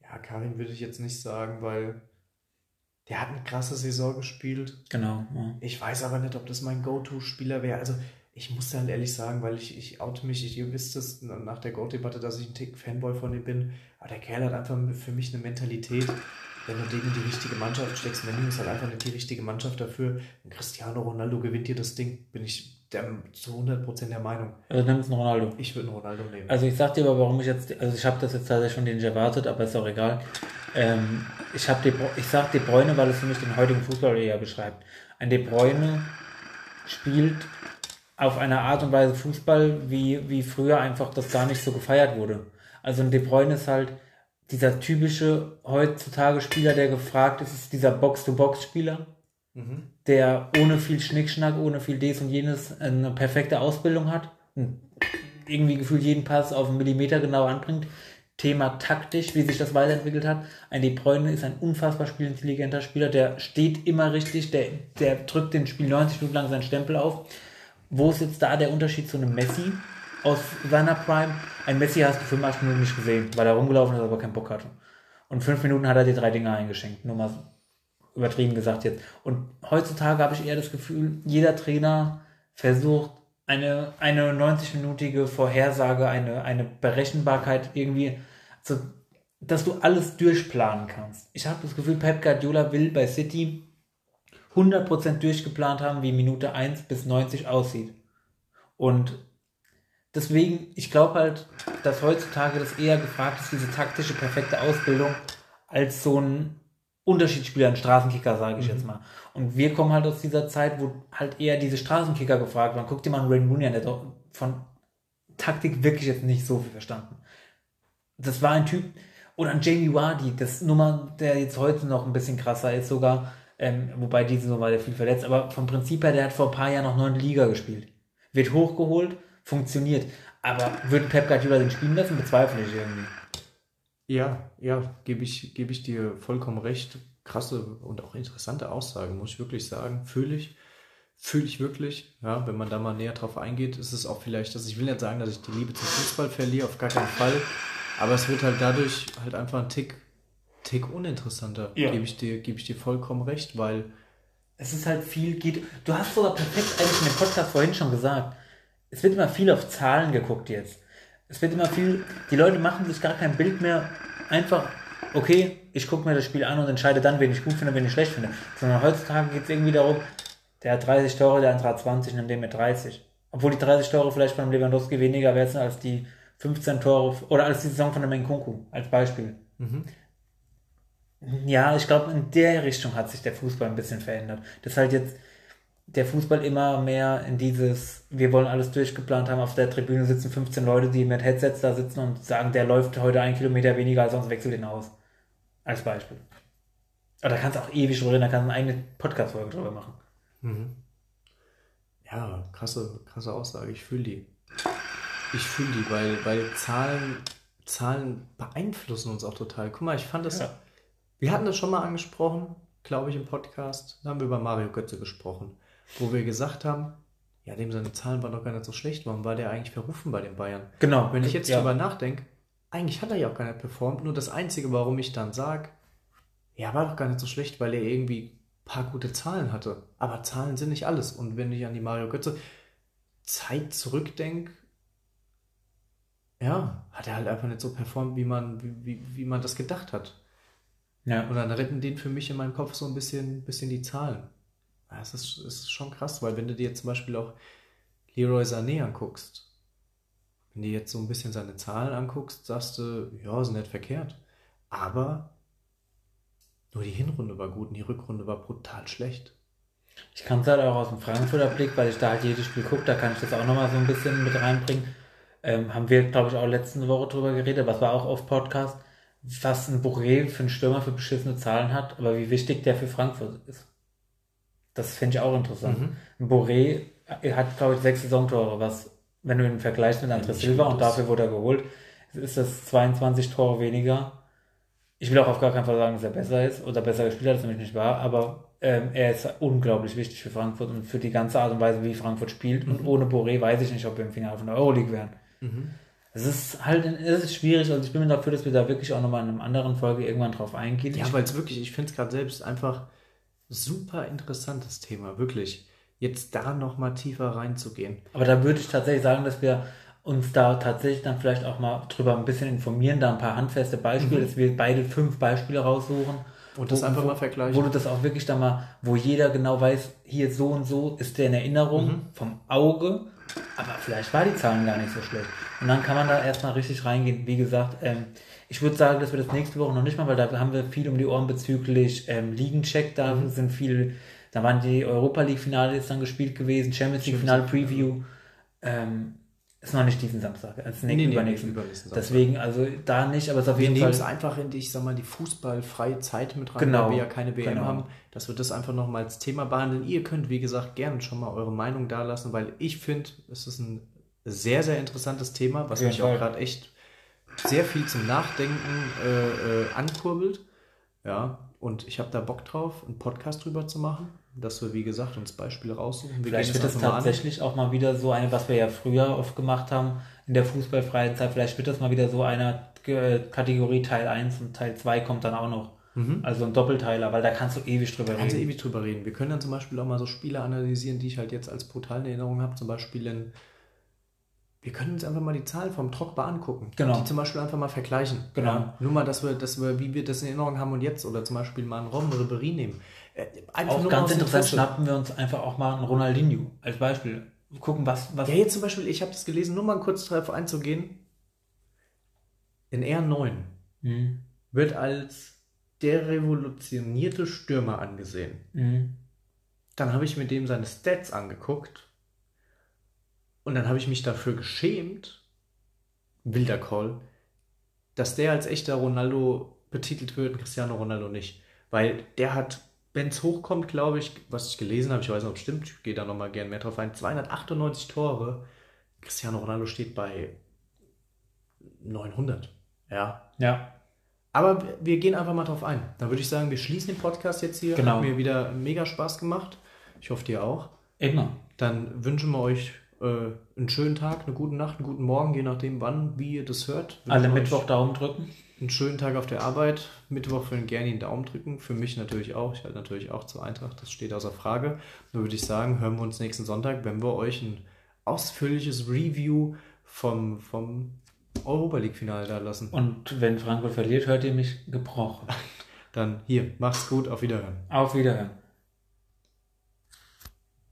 Ja, Karim würde ich jetzt nicht sagen, weil der hat eine krasse Saison gespielt. Genau. Ja. Ich weiß aber nicht, ob das mein Go-To-Spieler wäre. Also, ich muss halt ehrlich sagen, weil ich, ich oute mich, ich, ihr wisst es nach der Go-Debatte, dass ich ein Tick Fanboy von ihm bin. Aber der Kerl hat einfach für mich eine Mentalität. Wenn du in die richtige Mannschaft steckst, Menu ist halt einfach nicht die richtige Mannschaft dafür. Und Cristiano Ronaldo gewinnt dir das Ding, bin ich der, zu 100% der Meinung. Also nimmst du Ronaldo. Ich würde einen Ronaldo nehmen. Also ich sag dir aber, warum ich jetzt, also ich habe das jetzt tatsächlich von denen nicht erwartet, aber ist auch egal. Ähm, ich, hab De ich sag De Bruyne, weil es für mich den heutigen Fußball eher beschreibt. Ein De Bruyne spielt auf eine Art und Weise Fußball, wie, wie früher einfach das gar nicht so gefeiert wurde. Also ein De Bruyne ist halt dieser typische heutzutage Spieler, der gefragt ist, ist dieser Box-to-Box-Spieler Mhm. der ohne viel Schnickschnack, ohne viel dies und jenes eine perfekte Ausbildung hat und irgendwie gefühlt jeden Pass auf einen Millimeter genau anbringt. Thema taktisch, wie sich das weiterentwickelt hat. Ein De Bruyne ist ein unfassbar spielintelligenter Spieler, der steht immer richtig, der, der drückt den Spiel 90 Minuten lang seinen Stempel auf. Wo ist jetzt da der Unterschied zu einem Messi aus seiner Prime? Ein Messi hast du 85 Minuten nicht gesehen, weil er rumgelaufen ist, aber keinen Bock hatte. Und fünf Minuten hat er dir drei Dinge eingeschenkt. Nur mal übertrieben gesagt jetzt. Und heutzutage habe ich eher das Gefühl, jeder Trainer versucht eine, eine 90-minütige Vorhersage, eine, eine Berechenbarkeit irgendwie, so, dass du alles durchplanen kannst. Ich habe das Gefühl, Pep Guardiola will bei City 100% durchgeplant haben, wie Minute 1 bis 90 aussieht. Und deswegen, ich glaube halt, dass heutzutage das eher gefragt ist, diese taktische, perfekte Ausbildung, als so ein Unterschiedsspieler, ein Straßenkicker, sage ich jetzt mal. Und wir kommen halt aus dieser Zeit, wo halt eher diese Straßenkicker gefragt waren. Guck dir mal einen Rain Rooney an, der hat von Taktik wirklich jetzt nicht so viel verstanden. Das war ein Typ, oder ein Jamie Vardy, das Nummer, der jetzt heute noch ein bisschen krasser ist sogar, ähm, wobei diese Nummer war der viel verletzt, aber vom Prinzip her, der hat vor ein paar Jahren noch neunte Liga gespielt. Wird hochgeholt, funktioniert. Aber würde Pep Guardiola den spielen lassen, bezweifle ich irgendwie. Ja, ja, gebe ich, gebe ich dir vollkommen recht. Krasse und auch interessante Aussage, muss ich wirklich sagen. Fühle ich. Fühle ich wirklich. Ja, wenn man da mal näher drauf eingeht, ist es auch vielleicht, dass ich will nicht sagen, dass ich die Liebe zum Fußball verliere, auf gar keinen Fall. Aber es wird halt dadurch halt einfach ein Tick, Tick uninteressanter. Ja. Gebe ich dir, gebe ich dir vollkommen recht, weil Es ist halt viel, geht. Du hast sogar perfekt eigentlich in dem Podcast vorhin schon gesagt. Es wird immer viel auf Zahlen geguckt jetzt. Es wird immer viel, die Leute machen sich gar kein Bild mehr. Einfach, okay, ich gucke mir das Spiel an und entscheide dann, wen ich gut finde, wen ich schlecht finde. Sondern heutzutage geht es irgendwie darum, der hat 30 Tore, der andere hat 20, nimm den mit 30. Obwohl die 30 Tore vielleicht von Lewandowski weniger wert sind als die 15 Tore oder als die Saison von der Menkunku, als Beispiel. Ja, ich glaube, in der Richtung hat sich der Fußball ein bisschen verändert. Dass halt jetzt der Fußball immer mehr in dieses, wir wollen alles durchgeplant haben, auf der Tribüne sitzen 15 Leute, die mit Headsets da sitzen und sagen, der läuft heute einen Kilometer weniger, als sonst wechselt ihn aus. Als Beispiel. Aber da kannst du auch ewig drüber reden, da kannst du eine eigene Podcast-Folge drüber machen. Ja, krasse, krasse Aussage. Ich fühle die. Ich fühle die, weil, weil Zahlen, Zahlen beeinflussen uns auch total. Guck mal, ich fand das. Ja. Wir hatten das schon mal angesprochen, glaube ich, im Podcast. Da haben wir über Mario Götze gesprochen, wo wir gesagt haben, ja, dem seine Zahlen waren doch gar nicht so schlecht. Warum war der eigentlich verrufen bei den Bayern? Genau. Wenn ich jetzt ja. drüber nachdenke, eigentlich hat er ja auch gar nicht performt. Nur das Einzige, warum ich dann sage, ja, war doch gar nicht so schlecht, weil er irgendwie ein paar gute Zahlen hatte. Aber Zahlen sind nicht alles. Und wenn ich an die Mario Götze Zeit zurückdenke, ja, hat er halt einfach nicht so performt, wie man, wie, wie, wie man das gedacht hat. Ja. Und dann retten den für mich in meinem Kopf so ein bisschen, bisschen die Zahlen. Ja, Es ist, ist schon krass, weil wenn du dir zum Beispiel auch Leroy Sané anguckst, wenn du jetzt so ein bisschen seine Zahlen anguckst, sagst du, ja, sind nicht verkehrt. Aber nur die Hinrunde war gut und die Rückrunde war brutal schlecht. Ich kann es halt auch aus dem Frankfurter Blick, weil ich da halt jedes Spiel gucke, da kann ich das auch nochmal so ein bisschen mit reinbringen. Ähm, haben wir, glaube ich, auch letzte Woche drüber geredet, was war auch auf Podcast, was ein Boré für einen Stürmer für beschissene Zahlen hat, aber wie wichtig der für Frankfurt ist. Das finde ich auch interessant. Mhm. Ein Boré hat, glaube ich, sechs Saisontore, was, wenn du ihn vergleichst mit André Silva und dafür wurde er geholt, ist das 22 Tore weniger. Ich will auch auf gar keinen Fall sagen, dass er besser ist oder besser gespielt hat, das ist nämlich nicht wahr, aber ähm, er ist unglaublich wichtig für Frankfurt und für die ganze Art und Weise, wie Frankfurt spielt. Mhm. Und ohne Boré weiß ich nicht, ob wir im Finale von der Euroleague wären. Mhm. Es ist halt, es ist schwierig, also ich bin mir dafür, dass wir da wirklich auch nochmal in einer anderen Folge irgendwann drauf eingehen. Ja, weil es wirklich, ich finde es gerade selbst einfach super interessantes Thema, wirklich. Jetzt da nochmal tiefer reinzugehen. Aber da würde ich tatsächlich sagen, dass wir uns da tatsächlich dann vielleicht auch mal drüber ein bisschen informieren, da ein paar handfeste Beispiele, mhm. dass wir beide fünf Beispiele raussuchen. Und das wo, einfach mal vergleichen. Wo du das auch wirklich dann mal, wo jeder genau weiß, hier so und so ist der in Erinnerung mhm. vom Auge, aber vielleicht war die Zahlen gar nicht so schlecht. Und dann kann man da erstmal richtig reingehen. Wie gesagt, ähm, ich würde sagen, dass wir das nächste Woche noch nicht mal, weil da haben wir viel um die Ohren bezüglich ähm, Ligencheck, da mhm. sind viel, da waren die Europa League Finale jetzt dann gespielt gewesen, Champions League Finale Preview. Ähm, ist noch nicht diesen Samstag, als nee, nee, übernächsten. Nee, übernächsten Deswegen, also da nicht, aber es ist auf jeden wir Fall. Wir nehmen es einfach in die, ich sag mal, die fußballfreie Zeit mit rein, genau, weil wir ja keine WM genau. haben, dass wir das einfach nochmal als Thema behandeln. Ihr könnt, wie gesagt, gerne schon mal eure Meinung da lassen, weil ich finde, es ist ein sehr, sehr interessantes Thema, was ja, mich auch gerade echt sehr viel zum Nachdenken äh, äh, ankurbelt. Ja, und ich habe da Bock drauf, einen Podcast drüber zu machen dass wir, wie gesagt, uns Beispiele raussuchen. Wir vielleicht wird das tatsächlich an. auch mal wieder so eine, was wir ja früher oft gemacht haben in der fußballfreien Zeit, vielleicht wird das mal wieder so eine Kategorie Teil 1 und Teil 2 kommt dann auch noch. Mhm. Also ein Doppelteiler, weil da kannst du ewig drüber reden. Kannst du ewig drüber reden. Wir können dann zum Beispiel auch mal so Spiele analysieren, die ich halt jetzt als brutale Erinnerung habe. Zum Beispiel in wir können uns einfach mal die Zahlen vom Drogba angucken. Genau. Die zum Beispiel einfach mal vergleichen. Genau. Ja, nur mal, dass wir, dass wir, wie wir das in Erinnerung haben und jetzt, oder zum Beispiel mal einen Rom Ribéry nehmen. Äh, einfach auch ganz interessant schnappen wir uns einfach auch mal einen Ronaldinho als Beispiel. Gucken, was, was. Ja, jetzt zum Beispiel, ich habe das gelesen, nur mal kurz darauf einzugehen. In R9 mhm. wird als der revolutionierte Stürmer angesehen. Mhm. Dann habe ich mir dem seine Stats angeguckt und dann habe ich mich dafür geschämt, wilder Call, dass der als echter Ronaldo betitelt wird und Cristiano Ronaldo nicht. Weil der hat, wenn es hochkommt, glaube ich, was ich gelesen habe, ich weiß nicht, ob es stimmt, ich gehe da nochmal gerne mehr drauf ein, 298 Tore. Cristiano Ronaldo steht bei 900. Ja. Ja. Aber wir gehen einfach mal drauf ein. Dann würde ich sagen, wir schließen den Podcast jetzt hier. Genau. Hat mir wieder mega Spaß gemacht. Ich hoffe, dir auch. Immer. Dann wünschen wir euch einen schönen Tag, eine gute Nacht, einen guten Morgen, je nachdem, wann, wie ihr das hört. Alle Mittwoch Daumen drücken. Einen schönen Tag auf der Arbeit. Mittwoch für den gerne einen Daumen drücken. Für mich natürlich auch. Ich halte natürlich auch zur Eintracht. Das steht außer Frage. Nur würde ich sagen, hören wir uns nächsten Sonntag, wenn wir euch ein ausführliches Review vom, vom Europa League-Finale da lassen. Und wenn Frankfurt verliert, hört ihr mich gebrochen. Dann hier, macht's gut, auf Wiederhören. Auf Wiederhören.